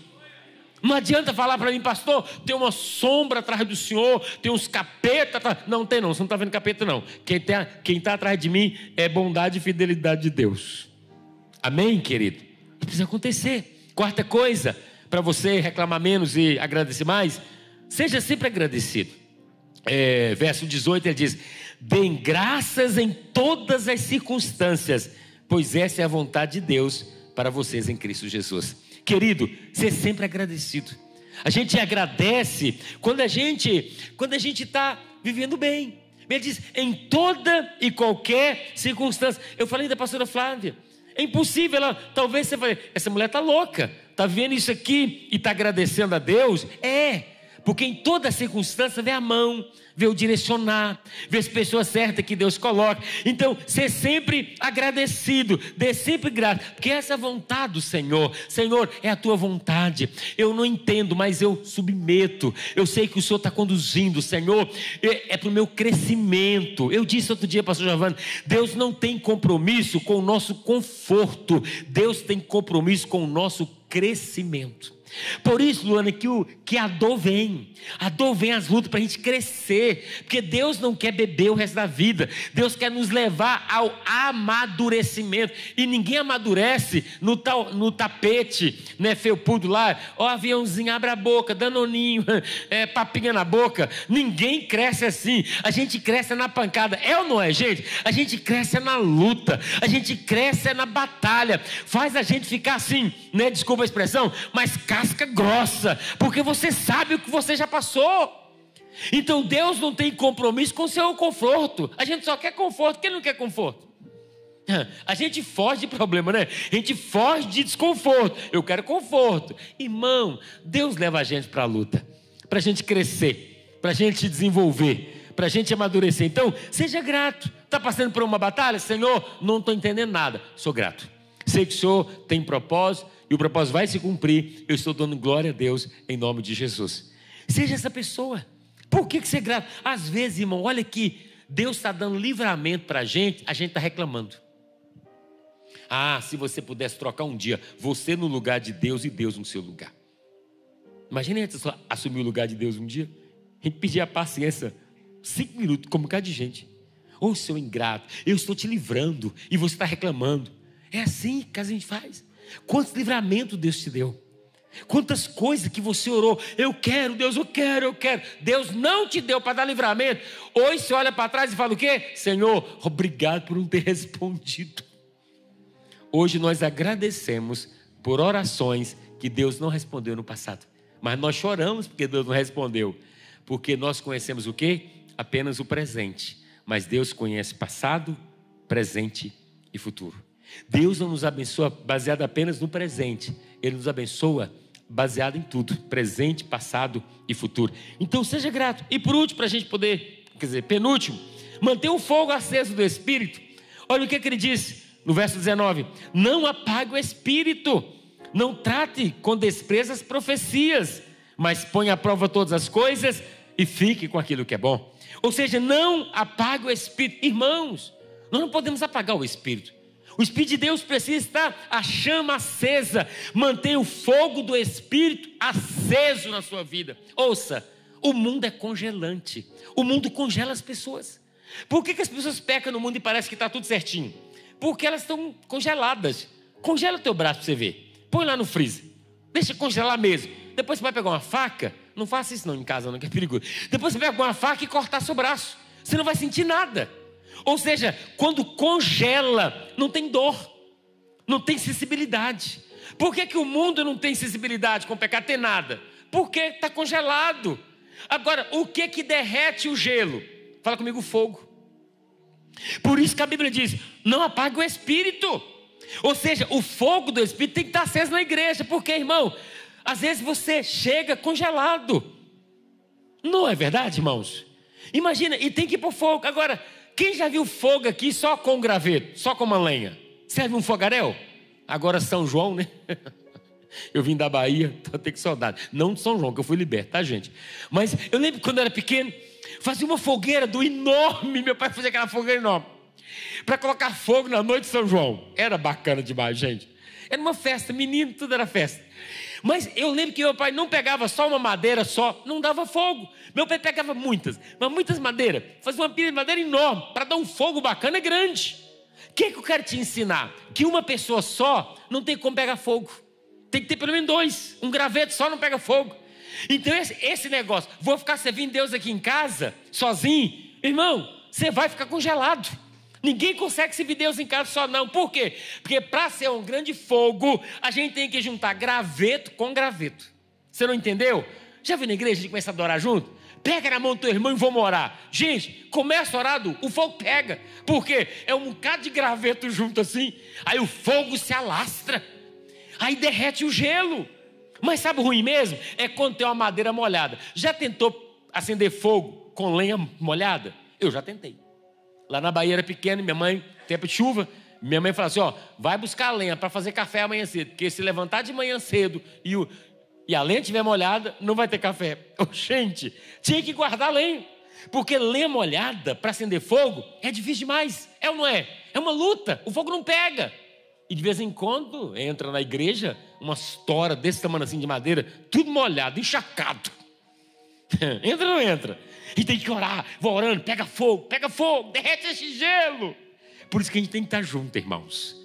Não adianta falar para mim, pastor, tem uma sombra atrás do senhor, tem uns capetas atrás. Não tem não, você não está vendo capeta não. Quem está quem tá atrás de mim é bondade e fidelidade de Deus. Amém, querido? Precisa acontecer. Quarta coisa, para você reclamar menos e agradecer mais, seja sempre agradecido. É, verso 18 ele diz: Deem graças em todas as circunstâncias, pois essa é a vontade de Deus para vocês em Cristo Jesus. Querido, ser sempre agradecido. A gente agradece quando a gente quando a gente está vivendo bem. Ele diz em toda e qualquer circunstância. Eu falei da pastora Flávia. É impossível, ela, talvez você fale, essa mulher está louca, está vendo isso aqui e está agradecendo a Deus? É, Porque em toda circunstância vê a mão, vê o direcionar, vê as pessoas certas que Deus coloca. Então, ser sempre agradecido, dê sempre graça, porque essa é vontade do Senhor. Senhor, é a tua vontade. Eu não entendo, mas eu submeto. Eu sei que o Senhor está conduzindo, Senhor, é, é para o meu crescimento. Eu disse outro dia, pastor Giovanni, Deus não tem compromisso com o nosso conforto, Deus tem compromisso com o nosso crescimento. Por isso, Luana, que, o, que a dor vem. A dor vem as lutas para a gente crescer. Porque Deus não quer beber o resto da vida. Deus quer nos levar ao amadurecimento. E ninguém amadurece no, tal, no tapete, né, felpudo lá. Ó, aviãozinho, abre a boca, danoninho, é, papinha na boca. Ninguém cresce assim. A gente cresce na pancada. É ou não é, gente? A gente cresce na luta. A gente cresce na batalha. Faz a gente ficar assim, né? Desculpa a expressão, mas casca grossa. Porque você sabe o que você já passou. Então Deus não tem compromisso com o seu conforto. A gente só quer conforto. Quem não quer conforto? A gente foge de problema, né? A gente foge de desconforto. Eu quero conforto. Irmão, Deus leva a gente para a luta, para a gente crescer, para a gente desenvolver, para a gente amadurecer. Então, seja grato. Está passando por uma batalha? Senhor, não estou entendendo nada. Sou grato. Sei que o Senhor tem propósito e o propósito vai se cumprir. Eu estou dando glória a Deus em nome de Jesus. Seja essa pessoa. Por que, que você é grato? Às vezes, irmão, olha que Deus está dando livramento para a gente, a gente está reclamando. Ah, se você pudesse trocar um dia, você no lugar de Deus e Deus no seu lugar. Imagina a gente assumir o lugar de Deus um dia. A gente pedir a paciência, cinco minutos, como cada gente. Ô oh, seu ingrato, eu estou te livrando e você está reclamando. É assim que a gente faz. Quantos livramentos Deus te deu? Quantas coisas que você orou, eu quero, Deus, eu quero, eu quero. Deus não te deu para dar livramento. Hoje você olha para trás e fala o quê? Senhor, obrigado por não ter respondido. Hoje nós agradecemos por orações que Deus não respondeu no passado. Mas nós choramos porque Deus não respondeu. Porque nós conhecemos o quê? Apenas o presente. Mas Deus conhece passado, presente e futuro. Deus não nos abençoa baseado apenas no presente, Ele nos abençoa baseado em tudo, presente, passado e futuro. Então seja grato. E por último, para a gente poder, quer dizer, penúltimo, manter o fogo aceso do Espírito. Olha o que, que ele diz no verso 19: Não apague o Espírito, não trate com desprezo as profecias, mas ponha à prova todas as coisas e fique com aquilo que é bom. Ou seja, não apague o Espírito. Irmãos, nós não podemos apagar o Espírito. O Espírito de Deus precisa estar a chama acesa. Mantenha o fogo do Espírito aceso na sua vida. Ouça, o mundo é congelante. O mundo congela as pessoas. Por que, que as pessoas pecam no mundo e parece que está tudo certinho? Porque elas estão congeladas. Congela o teu braço para você ver. Põe lá no freezer. Deixa congelar mesmo. Depois você vai pegar uma faca. Não faça isso não em casa, não, que é perigoso. Depois você pega uma faca e cortar seu braço. Você não vai sentir nada. Ou seja, quando congela, não tem dor, não tem sensibilidade. Por que, que o mundo não tem sensibilidade com o pecado? Tem nada. Porque está congelado. Agora, o que que derrete o gelo? Fala comigo, fogo. Por isso que a Bíblia diz: não apague o espírito. Ou seja, o fogo do espírito tem que estar aceso na igreja. Porque, irmão, às vezes você chega congelado. Não é verdade, irmãos? Imagina, e tem que ir para fogo. Agora, quem já viu fogo aqui só com graveto, só com uma lenha? Serve um fogaréu? Agora São João, né? Eu vim da Bahia, então tenho que saudade. Não de São João, que eu fui liberto, tá, gente? Mas eu lembro quando eu era pequeno, fazia uma fogueira do enorme. Meu pai fazia aquela fogueira enorme. Para colocar fogo na noite de São João. Era bacana demais, gente. Era uma festa, menino, tudo era festa. Mas eu lembro que meu pai não pegava só uma madeira só, não dava fogo. Meu pai pegava muitas, mas muitas madeiras, fazia uma pilha de madeira enorme, para dar um fogo bacana grande. O que, que eu quero te ensinar? Que uma pessoa só não tem como pegar fogo. Tem que ter pelo menos dois. Um graveto só não pega fogo. Então, esse, esse negócio, vou ficar servindo Deus aqui em casa, sozinho, irmão, você vai ficar congelado. Ninguém consegue servir Deus em casa só, não. Por quê? Porque para ser um grande fogo, a gente tem que juntar graveto com graveto. Você não entendeu? Já viu na igreja de começar a adorar junto? Pega na mão do teu irmão e vamos orar. Gente, começa a orar, o fogo pega. Por quê? É um bocado de graveto junto assim. Aí o fogo se alastra. Aí derrete o gelo. Mas sabe o ruim mesmo? É quando tem uma madeira molhada. Já tentou acender fogo com lenha molhada? Eu já tentei. Lá na Bahia era pequeno, minha mãe, tempo de chuva, minha mãe falou assim: ó, vai buscar lenha para fazer café amanhã cedo, porque se levantar de manhã cedo e, o, e a lenha estiver molhada, não vai ter café. Oh, gente, tinha que guardar lenha, porque lenha molhada para acender fogo é difícil demais, é ou não é? É uma luta, o fogo não pega. E de vez em quando entra na igreja uma história desse tamanho assim de madeira, tudo molhado, encharcado. Entra ou não entra? E tem que orar, vou orando, pega fogo, pega fogo, derrete esse gelo. Por isso que a gente tem que estar junto, irmãos.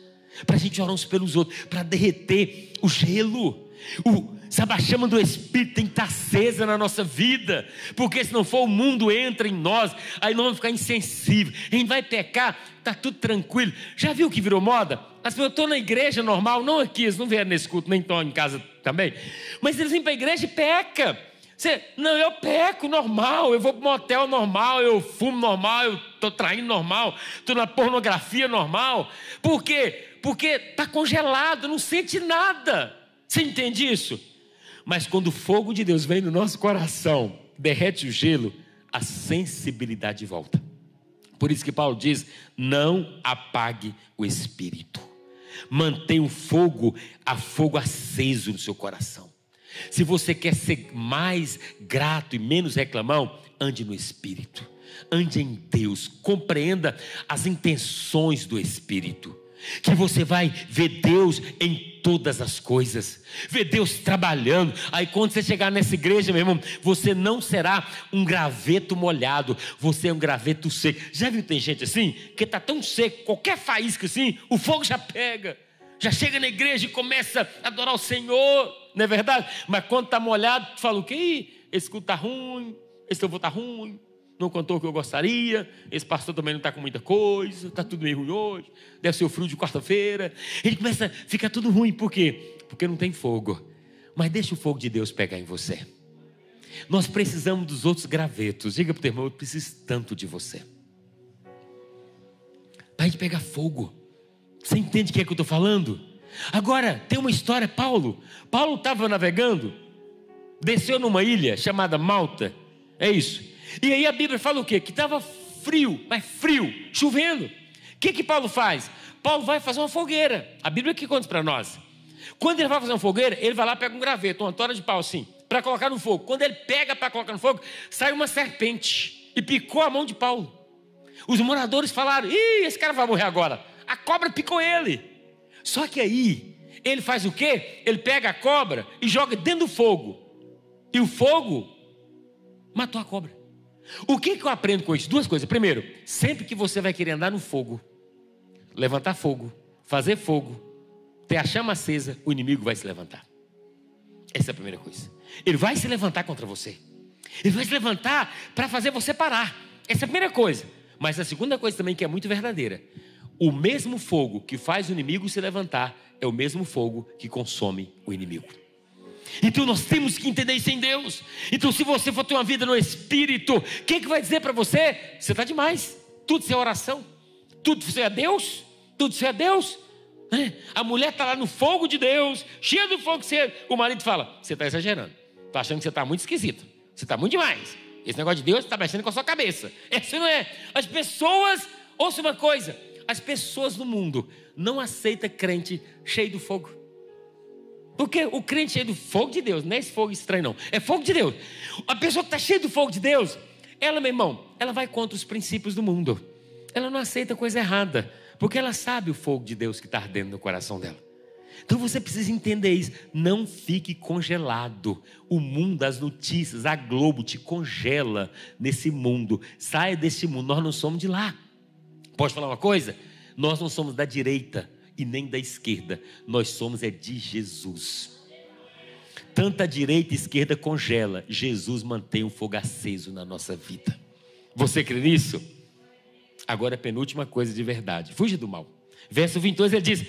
Para a gente orar uns pelos outros, para derreter o gelo. O, sabe, a chama do Espírito tem que estar acesa na nossa vida, porque se não for, o mundo entra em nós, aí nós vamos ficar insensíveis, a gente vai pecar, está tudo tranquilo. Já viu que virou moda? As pessoas estão na igreja normal, não aqui, eles não vieram nesse culto, nem estão em casa também, mas eles vêm para a igreja e pecam. Você, não, eu peco normal, eu vou para um motel normal, eu fumo normal, eu estou traindo normal, estou na pornografia normal. Por quê? Porque está congelado, não sente nada. Você entende isso? Mas quando o fogo de Deus vem no nosso coração, derrete o gelo, a sensibilidade volta. Por isso que Paulo diz: não apague o espírito. Mantenha o fogo, a fogo aceso no seu coração. Se você quer ser mais grato e menos reclamão, ande no Espírito, ande em Deus, compreenda as intenções do Espírito, que você vai ver Deus em todas as coisas, ver Deus trabalhando. Aí quando você chegar nessa igreja, meu irmão, você não será um graveto molhado, você é um graveto seco. Já viu tem gente assim? Que está tão seco, qualquer faísca assim, o fogo já pega. Já chega na igreja e começa a adorar o Senhor, não é verdade? Mas quando está molhado, fala o quê? Esse culto está ruim, esse louvor está ruim, não contou o que eu gostaria, esse pastor também não está com muita coisa, está tudo meio ruim hoje, deve ser o frio de quarta-feira. Ele começa a ficar tudo ruim, por quê? Porque não tem fogo. Mas deixa o fogo de Deus pegar em você. Nós precisamos dos outros gravetos. Diga para o teu irmão, eu preciso tanto de você. Para a gente pegar fogo. Você entende o que é que eu estou falando? Agora, tem uma história, Paulo. Paulo estava navegando, desceu numa ilha chamada Malta. É isso. E aí a Bíblia fala o quê? Que estava frio, mas frio, chovendo. O que que Paulo faz? Paulo vai fazer uma fogueira. A Bíblia que conta para nós. Quando ele vai fazer uma fogueira, ele vai lá pega um graveto, uma tora de pau assim, para colocar no fogo. Quando ele pega para colocar no fogo, sai uma serpente e picou a mão de Paulo. Os moradores falaram: Ih, esse cara vai morrer agora a cobra picou ele. Só que aí, ele faz o quê? Ele pega a cobra e joga dentro do fogo. E o fogo matou a cobra. O que, que eu aprendo com isso? Duas coisas. Primeiro, sempre que você vai querer andar no fogo, levantar fogo, fazer fogo, ter a chama acesa, o inimigo vai se levantar. Essa é a primeira coisa. Ele vai se levantar contra você. Ele vai se levantar para fazer você parar. Essa é a primeira coisa. Mas a segunda coisa também que é muito verdadeira. O mesmo fogo que faz o inimigo se levantar é o mesmo fogo que consome o inimigo. Então nós temos que entender isso em Deus. Então, se você for ter uma vida no Espírito, quem que vai dizer para você? Você está demais. Tudo isso é oração. Tudo isso é Deus. Tudo isso é Deus. É. A mulher está lá no fogo de Deus, cheia do fogo. Você... O marido fala: Você está exagerando. Está achando que você está muito esquisito. Você está muito demais. Esse negócio de Deus está mexendo com a sua cabeça. Essa não é. As pessoas, ouça uma coisa as pessoas no mundo não aceitam crente cheio do fogo. Porque o crente cheio do fogo de Deus, não é esse fogo estranho, não. É fogo de Deus. A pessoa que está cheia do fogo de Deus, ela, meu irmão, ela vai contra os princípios do mundo. Ela não aceita coisa errada. Porque ela sabe o fogo de Deus que está ardendo no coração dela. Então você precisa entender isso. Não fique congelado. O mundo, as notícias, a Globo te congela nesse mundo. Saia desse mundo. Nós não somos de lá. Pode falar uma coisa? Nós não somos da direita e nem da esquerda, nós somos é de Jesus. Tanto a direita e esquerda congela, Jesus mantém o fogo aceso na nossa vida. Você crê nisso? Agora a penúltima coisa de verdade: fuja do mal. Verso 22 ele diz: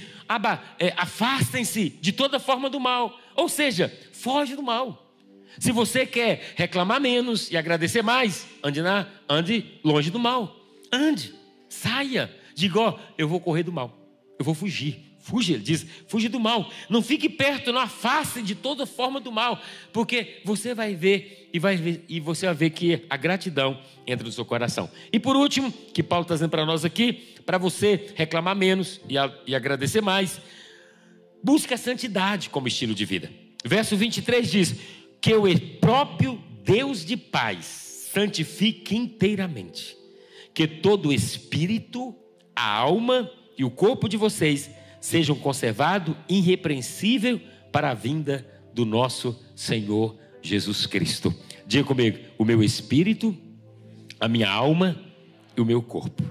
é, afastem-se de toda forma do mal, ou seja, foge do mal. Se você quer reclamar menos e agradecer mais, ande, na, ande longe do mal. Ande. Saia. Diga, ó, eu vou correr do mal. Eu vou fugir. Fuja, ele diz, fuja do mal. Não fique perto, não afaste de toda forma do mal, porque você vai ver e, vai ver, e você vai ver que a gratidão entra no seu coração. E por último, que Paulo está dizendo para nós aqui, para você reclamar menos e, a, e agradecer mais, busque a santidade como estilo de vida. Verso 23 diz: Que o próprio Deus de paz santifique inteiramente, que todo o espírito, a alma e o corpo de vocês sejam conservados irrepreensível para a vinda do nosso Senhor Jesus Cristo. Diga comigo: o meu espírito, a minha alma e o meu corpo.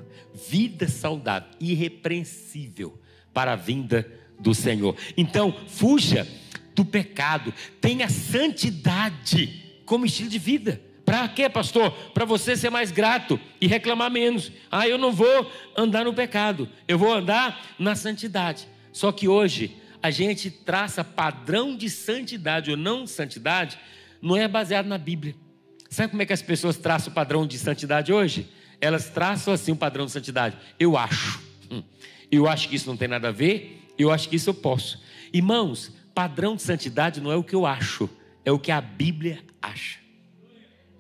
Vida saudável, irrepreensível para a vinda do Senhor. Então, fuja do pecado, tenha santidade como estilo de vida. Para quê, pastor? Para você ser mais grato e reclamar menos. Ah, eu não vou andar no pecado, eu vou andar na santidade. Só que hoje a gente traça padrão de santidade ou não santidade, não é baseado na Bíblia. Sabe como é que as pessoas traçam o padrão de santidade hoje? Elas traçam assim o padrão de santidade. Eu acho. Hum. Eu acho que isso não tem nada a ver, eu acho que isso eu posso. Irmãos, padrão de santidade não é o que eu acho, é o que a Bíblia acha.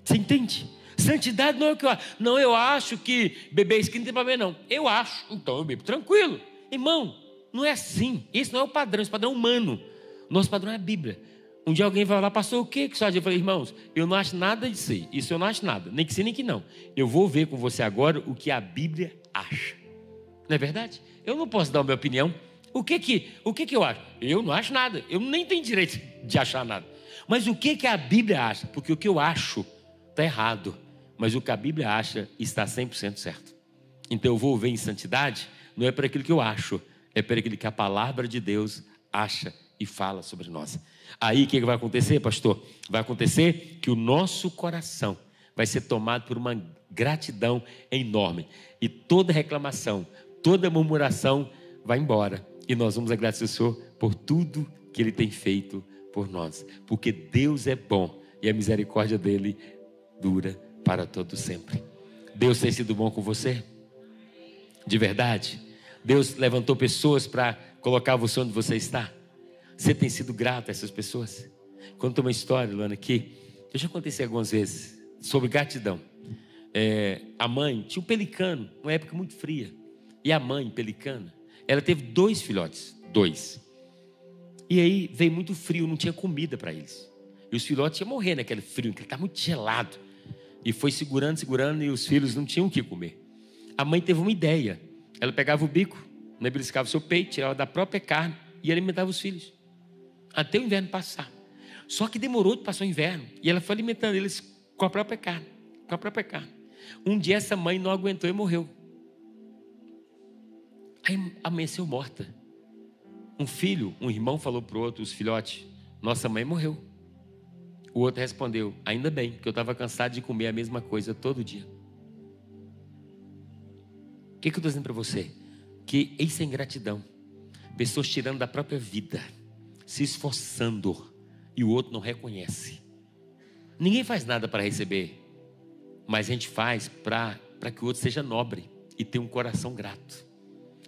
Você entende? Santidade não é o que eu acho. Não, eu acho que beber skin não tem problema, não. Eu acho, então eu bebo tranquilo. Irmão, não é assim. Esse não é o padrão, esse padrão é humano. Nosso padrão é a Bíblia. Um dia alguém vai lá, pastor, o que que acha? Eu falei, irmãos, eu não acho nada disso aí. Isso eu não acho nada. Nem que sim, nem que não. Eu vou ver com você agora o que a Bíblia acha. Não é verdade? Eu não posso dar a minha opinião. O que que, o que que eu acho? Eu não acho nada. Eu nem tenho direito de achar nada. Mas o que que a Bíblia acha? Porque o que eu acho está errado, mas o que a Bíblia acha está 100% certo. Então eu vou ver em santidade, não é para aquilo que eu acho, é para aquilo que a palavra de Deus acha e fala sobre nós. Aí o que vai acontecer, pastor? Vai acontecer que o nosso coração vai ser tomado por uma gratidão enorme e toda reclamação, toda murmuração vai embora e nós vamos agradecer o Senhor por tudo que Ele tem feito por nós, porque Deus é bom e a misericórdia dele dura para todo sempre. Deus tem sido bom com você? De verdade? Deus levantou pessoas para colocar você onde você está? Você tem sido grato a essas pessoas? Conta uma história, Luana, que eu já aconteci algumas vezes sobre gratidão. É, a mãe tinha um pelicano, uma época muito fria. E a mãe, pelicana, ela teve dois filhotes, dois. E aí veio muito frio, não tinha comida para eles. E os filhotes iam morrer naquele frio, porque estava muito gelado. E foi segurando, segurando, e os filhos não tinham o que comer. A mãe teve uma ideia. Ela pegava o bico, nebriscava o seu peito, tirava da própria carne e alimentava os filhos. Até o inverno passar. Só que demorou de passar o inverno. E ela foi alimentando eles com a própria carne. Com a própria carne. Um dia essa mãe não aguentou e morreu. Aí amanheceu morta. Um filho, um irmão falou para o outro, os filhotes, nossa mãe morreu. O outro respondeu: Ainda bem, que eu estava cansado de comer a mesma coisa todo dia. O que, que eu estou dizendo para você? Que isso é ingratidão. Pessoas tirando da própria vida, se esforçando, e o outro não reconhece. Ninguém faz nada para receber, mas a gente faz para que o outro seja nobre e tenha um coração grato.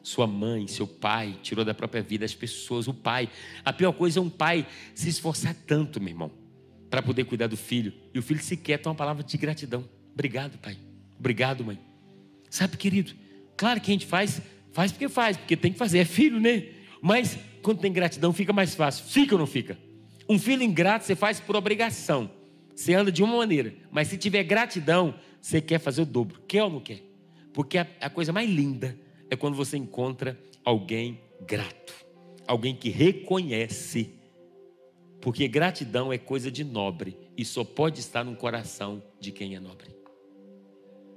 Sua mãe, seu pai tirou da própria vida as pessoas, o pai. A pior coisa é um pai se esforçar tanto, meu irmão para poder cuidar do filho. E o filho sequer tem uma palavra de gratidão. Obrigado, pai. Obrigado, mãe. Sabe, querido, claro que a gente faz, faz porque faz, porque tem que fazer, é filho, né? Mas quando tem gratidão fica mais fácil. Fica ou não fica? Um filho ingrato você faz por obrigação. Você anda de uma maneira, mas se tiver gratidão, você quer fazer o dobro. Quer ou não quer? Porque a, a coisa mais linda é quando você encontra alguém grato, alguém que reconhece porque gratidão é coisa de nobre e só pode estar no coração de quem é nobre.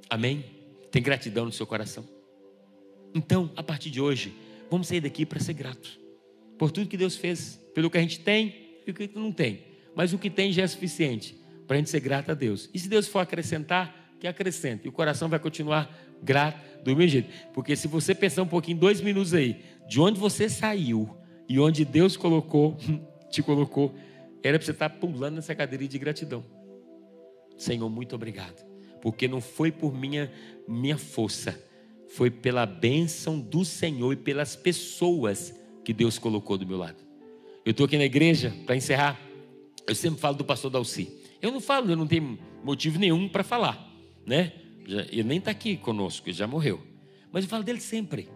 Amém? Tem gratidão no seu coração? Então, a partir de hoje, vamos sair daqui para ser gratos por tudo que Deus fez, pelo que a gente tem e o que não tem. Mas o que tem já é suficiente para a gente ser grato a Deus. E se Deus for acrescentar, que acrescente. E o coração vai continuar grato do mesmo jeito. Porque se você pensar um pouquinho, dois minutos aí, de onde você saiu e onde Deus colocou, te colocou, era para você estar pulando nessa cadeira de gratidão. Senhor, muito obrigado. Porque não foi por minha, minha força, foi pela bênção do Senhor e pelas pessoas que Deus colocou do meu lado. Eu estou aqui na igreja, para encerrar, eu sempre falo do pastor Dalci. Eu não falo, eu não tenho motivo nenhum para falar, né? Ele nem está aqui conosco, ele já morreu. Mas eu falo dele sempre,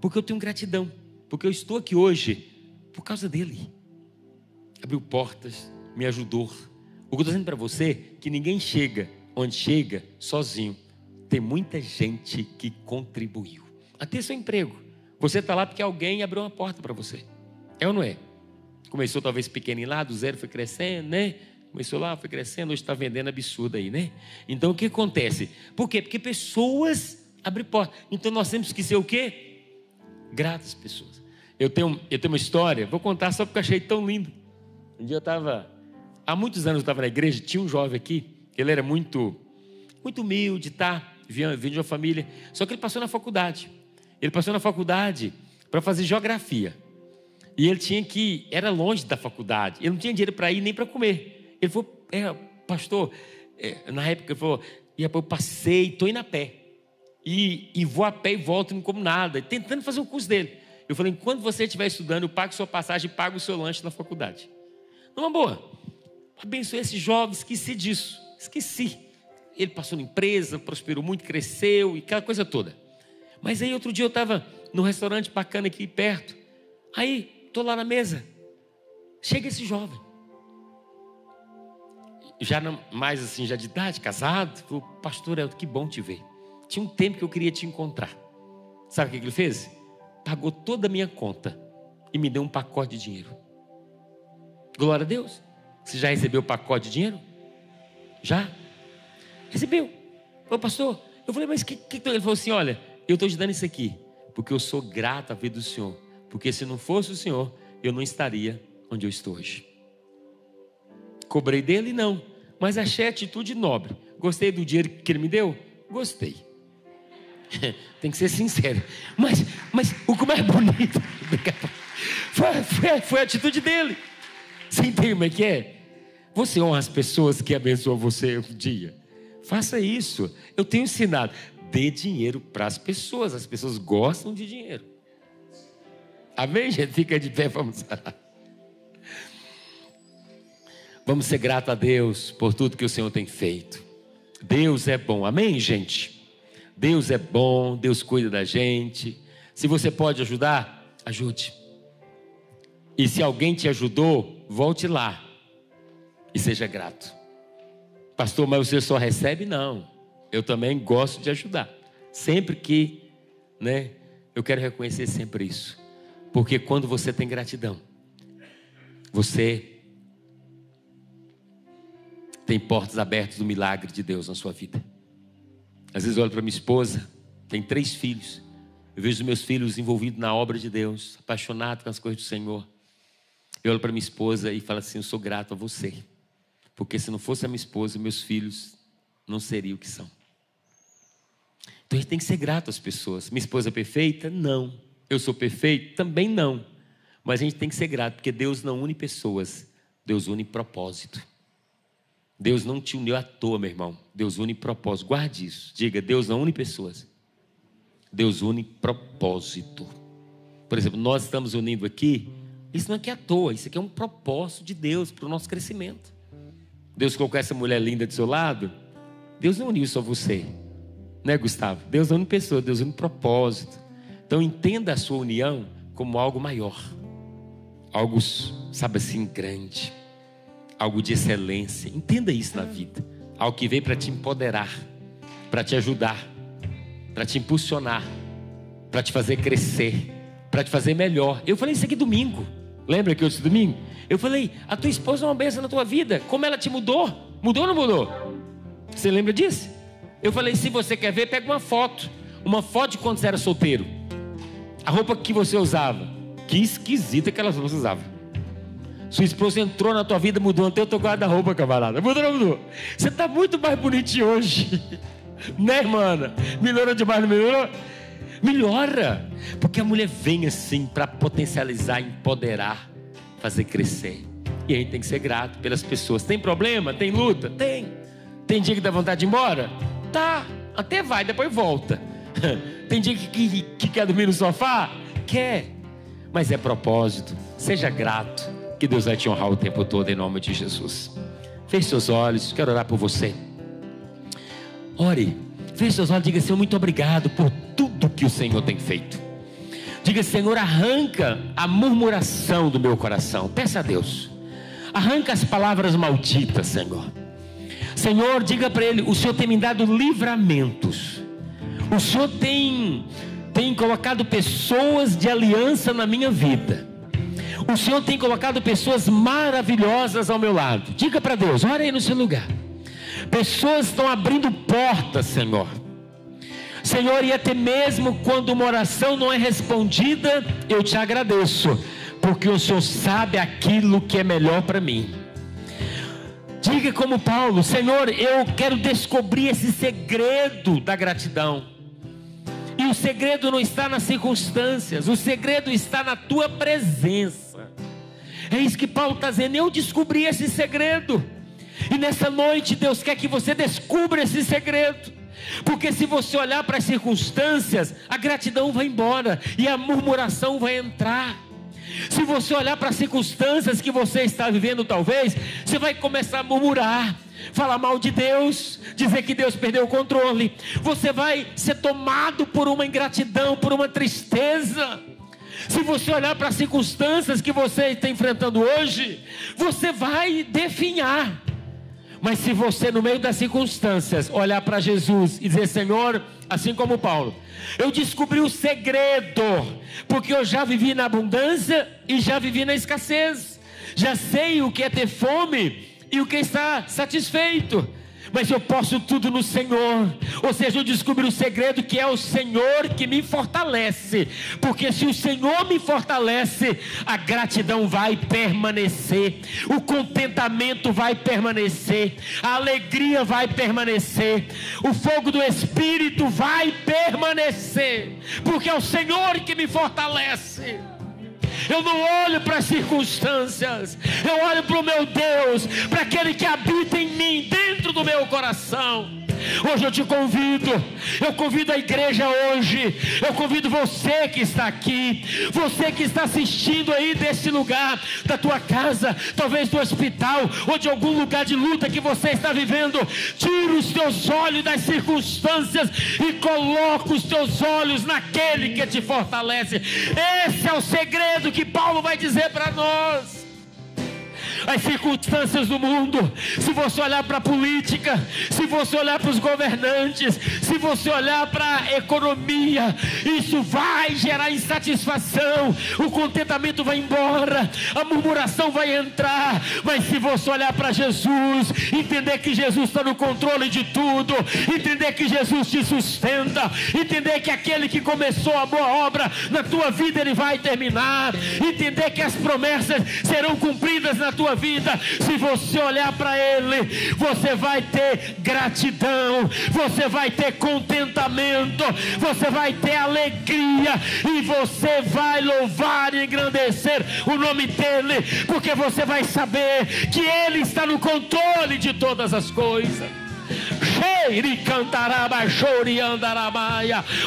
porque eu tenho gratidão, porque eu estou aqui hoje por causa dele. Abriu portas, me ajudou. O que eu estou dizendo para você que ninguém chega onde chega sozinho. Tem muita gente que contribuiu. Até seu emprego. Você está lá porque alguém abriu uma porta para você. É ou não é? Começou talvez pequenininho lá, do zero foi crescendo, né? Começou lá, foi crescendo, hoje está vendendo absurdo aí, né? Então o que acontece? Por quê? Porque pessoas abrem porta. Então nós temos que ser o quê? Gratas pessoas. Eu tenho, eu tenho uma história, vou contar só porque achei tão lindo. Um dia eu estava, há muitos anos eu estava na igreja, tinha um jovem aqui, ele era muito, muito humilde, tá? Vinha, vinha de uma família, só que ele passou na faculdade. Ele passou na faculdade para fazer geografia. E ele tinha que, era longe da faculdade, ele não tinha dinheiro para ir nem para comer. Ele falou, é, pastor, é, na época ele falou, e eu passei, estou indo a pé. E, e vou a pé e volto, não como nada, tentando fazer o curso dele. Eu falei, enquanto você estiver estudando, eu pago sua passagem e pago o seu lanche na faculdade. Numa boa. Abençoe esse jovem, esqueci disso. Esqueci. Ele passou na empresa, prosperou muito, cresceu e aquela coisa toda. Mas aí outro dia eu estava num restaurante bacana aqui perto. Aí Estou lá na mesa. Chega esse jovem. Já não, mais assim, já de idade, casado. Falou, pastor, é que bom te ver. Tinha um tempo que eu queria te encontrar. Sabe o que ele fez? Pagou toda a minha conta e me deu um pacote de dinheiro. Glória a Deus. Você já recebeu o pacote de dinheiro? Já? Recebeu. Ô pastor, eu falei, mas que, que ele falou assim: olha, eu estou te dando isso aqui, porque eu sou grato a ver do Senhor porque se não fosse o Senhor, eu não estaria onde eu estou hoje. Cobrei dele? Não. Mas achei a atitude nobre. Gostei do dinheiro que ele me deu? Gostei. Tem que ser sincero. Mas, mas o que mais bonito foi, foi, foi a atitude dele. Você entende como é que é? Você honra as pessoas que abençoam você um dia. Faça isso. Eu tenho ensinado. Dê dinheiro para as pessoas. As pessoas gostam de dinheiro. Amém, gente? Fica de pé, vamos orar. Vamos ser grato a Deus por tudo que o Senhor tem feito. Deus é bom, amém, gente? Deus é bom, Deus cuida da gente. Se você pode ajudar, ajude. E se alguém te ajudou, volte lá e seja grato. Pastor, mas você só recebe? Não. Eu também gosto de ajudar. Sempre que, né, eu quero reconhecer sempre isso. Porque quando você tem gratidão, você tem portas abertas do milagre de Deus na sua vida. Às vezes eu olho para minha esposa, tem três filhos. Eu vejo meus filhos envolvidos na obra de Deus, apaixonados com as coisas do Senhor. Eu olho para minha esposa e falo assim: Eu sou grato a você. Porque se não fosse a minha esposa, meus filhos não seriam o que são. Então a gente tem que ser grato às pessoas. Minha esposa é perfeita? Não. Eu sou perfeito? Também não. Mas a gente tem que ser grato, porque Deus não une pessoas, Deus une propósito. Deus não te uniu à toa, meu irmão. Deus une propósito. Guarde isso. Diga, Deus não une pessoas. Deus une propósito. Por exemplo, nós estamos unindo aqui. Isso não é que é à toa, isso aqui é um propósito de Deus para o nosso crescimento. Deus colocou essa mulher linda do seu lado. Deus não uniu só você, né, Gustavo? Deus não une pessoas, Deus une propósito. Então entenda a sua união como algo maior, algo, sabe assim, grande, algo de excelência. Entenda isso na vida, algo que veio para te empoderar, para te ajudar, para te impulsionar, para te fazer crescer, para te fazer melhor. Eu falei isso aqui domingo. Lembra que eu disse domingo? Eu falei, a tua esposa é uma bênção na tua vida. Como ela te mudou? Mudou ou não mudou? Você lembra disso? Eu falei, se você quer ver, pega uma foto. Uma foto de quando você era solteiro. A roupa que você usava. Que esquisita aquelas roupas você usava. Sua esposa entrou na tua vida, mudou até o teu guarda-roupa, camarada. Mudou ou não mudou? Você está muito mais bonitinho hoje. né, irmã? Melhorou demais, não melhorou? Melhora. Porque a mulher vem assim para potencializar, empoderar, fazer crescer. E a gente tem que ser grato pelas pessoas. Tem problema? Tem luta? Tem. Tem dia que dá vontade de ir embora? Tá. Até vai, depois volta. Tem dia que, que, que quer dormir no sofá? Quer. mas é propósito. Seja grato, que Deus vai te honrar o tempo todo em nome de Jesus. Feche seus olhos, quero orar por você. Ore, feche seus olhos, diga Senhor, muito obrigado por tudo que o Senhor tem feito. Diga, Senhor, arranca a murmuração do meu coração. Peça a Deus. Arranca as palavras malditas, Senhor. Senhor, diga para Ele: o Senhor tem me dado livramentos. O Senhor tem, tem colocado pessoas de aliança na minha vida. O Senhor tem colocado pessoas maravilhosas ao meu lado. Diga para Deus: olha aí no seu lugar. Pessoas estão abrindo portas, Senhor. Senhor, e até mesmo quando uma oração não é respondida, eu te agradeço, porque o Senhor sabe aquilo que é melhor para mim. Diga como Paulo: Senhor, eu quero descobrir esse segredo da gratidão. E o segredo não está nas circunstâncias, o segredo está na tua presença. É isso que Paulo está dizendo. Eu descobri esse segredo. E nessa noite, Deus quer que você descubra esse segredo. Porque se você olhar para as circunstâncias, a gratidão vai embora e a murmuração vai entrar. Se você olhar para as circunstâncias que você está vivendo, talvez, você vai começar a murmurar, falar mal de Deus, dizer que Deus perdeu o controle. Você vai ser tomado por uma ingratidão, por uma tristeza. Se você olhar para as circunstâncias que você está enfrentando hoje, você vai definhar. Mas se você, no meio das circunstâncias, olhar para Jesus e dizer: Senhor, assim como Paulo, eu descobri o segredo, porque eu já vivi na abundância e já vivi na escassez, já sei o que é ter fome e o que é estar satisfeito mas eu posso tudo no Senhor. Ou seja, eu descobri o segredo que é o Senhor que me fortalece. Porque se o Senhor me fortalece, a gratidão vai permanecer, o contentamento vai permanecer, a alegria vai permanecer, o fogo do Espírito vai permanecer, porque é o Senhor que me fortalece. Eu não olho para as circunstâncias, eu olho para o meu Deus, para aquele que habita em mim, dentro do meu coração. Hoje eu te convido, eu convido a igreja hoje, eu convido você que está aqui, você que está assistindo aí desse lugar, da tua casa, talvez do hospital, ou de algum lugar de luta que você está vivendo, tira os teus olhos das circunstâncias e coloca os teus olhos naquele que te fortalece. Esse é o segredo que Paulo vai dizer para nós as circunstâncias do mundo, se você olhar para a política, se você olhar para os governantes, se você olhar para a economia, isso vai gerar insatisfação, o contentamento vai embora, a murmuração vai entrar, mas se você olhar para Jesus, entender que Jesus está no controle de tudo, entender que Jesus te sustenta, entender que aquele que começou a boa obra na tua vida, ele vai terminar, entender que as promessas serão cumpridas na tua vida, se você olhar para Ele, você vai ter gratidão, você vai ter contentamento, você vai ter alegria e você vai louvar e engrandecer o nome dEle, porque você vai saber que Ele está no controle de todas as coisas.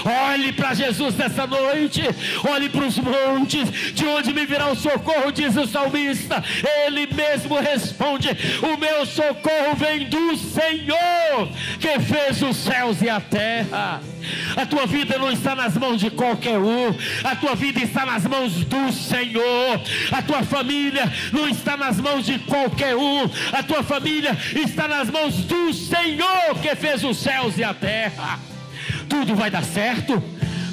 Olhe para Jesus nessa noite. Olhe para os montes. De onde me virá o socorro, diz o salmista. Ele mesmo responde: O meu socorro vem do Senhor, que fez os céus e a terra. A tua vida não está nas mãos de qualquer um, a tua vida está nas mãos do Senhor. A tua família não está nas mãos de qualquer um, a tua família está nas mãos do Senhor que fez os céus e a terra. Tudo vai dar certo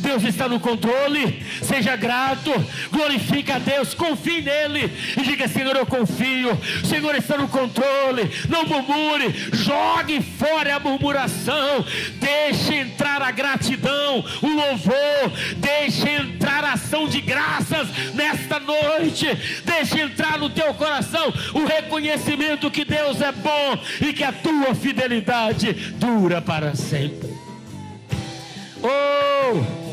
Deus está no controle. Seja grato, glorifica a Deus, confie nele e diga: Senhor, eu confio. Senhor está no controle. Não murmure, jogue fora a murmuração. Deixe entrar a gratidão, o louvor. Deixe entrar a ação de graças nesta noite. Deixe entrar no teu coração o reconhecimento que Deus é bom e que a tua fidelidade dura para sempre. Oh!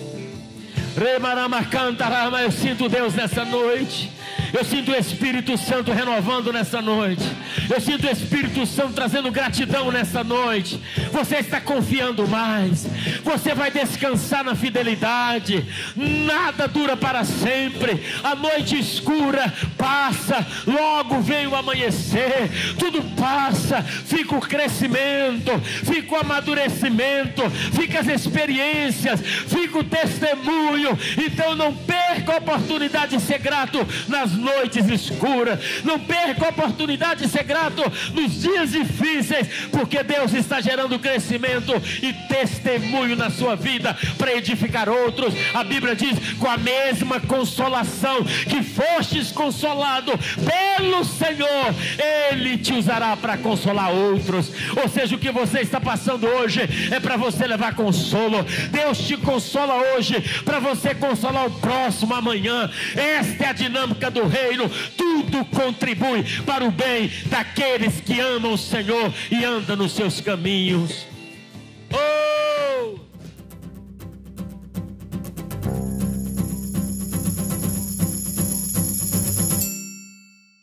Eu sinto Deus nessa noite. Eu sinto o Espírito Santo renovando nessa noite. Eu sinto o Espírito Santo trazendo gratidão nessa noite. Você está confiando mais. Você vai descansar na fidelidade. Nada dura para sempre. A noite escura passa. Logo vem o amanhecer. Tudo passa. Fica o crescimento. Fica o amadurecimento. Fica as experiências. Fica o testemunho. Então não perca a oportunidade de ser grato nas noites escuras. Não perca a oportunidade de ser grato nos dias difíceis, porque Deus está gerando crescimento e testemunho na sua vida para edificar outros. A Bíblia diz: com a mesma consolação que fostes consolado pelo Senhor, Ele te usará para consolar outros. Ou seja, o que você está passando hoje é para você levar consolo. Deus te consola hoje para você consolar o próximo amanhã. Esta é a dinâmica do reino, tudo contribui para o bem daqueles que amam o Senhor e andam nos seus caminhos. Oh!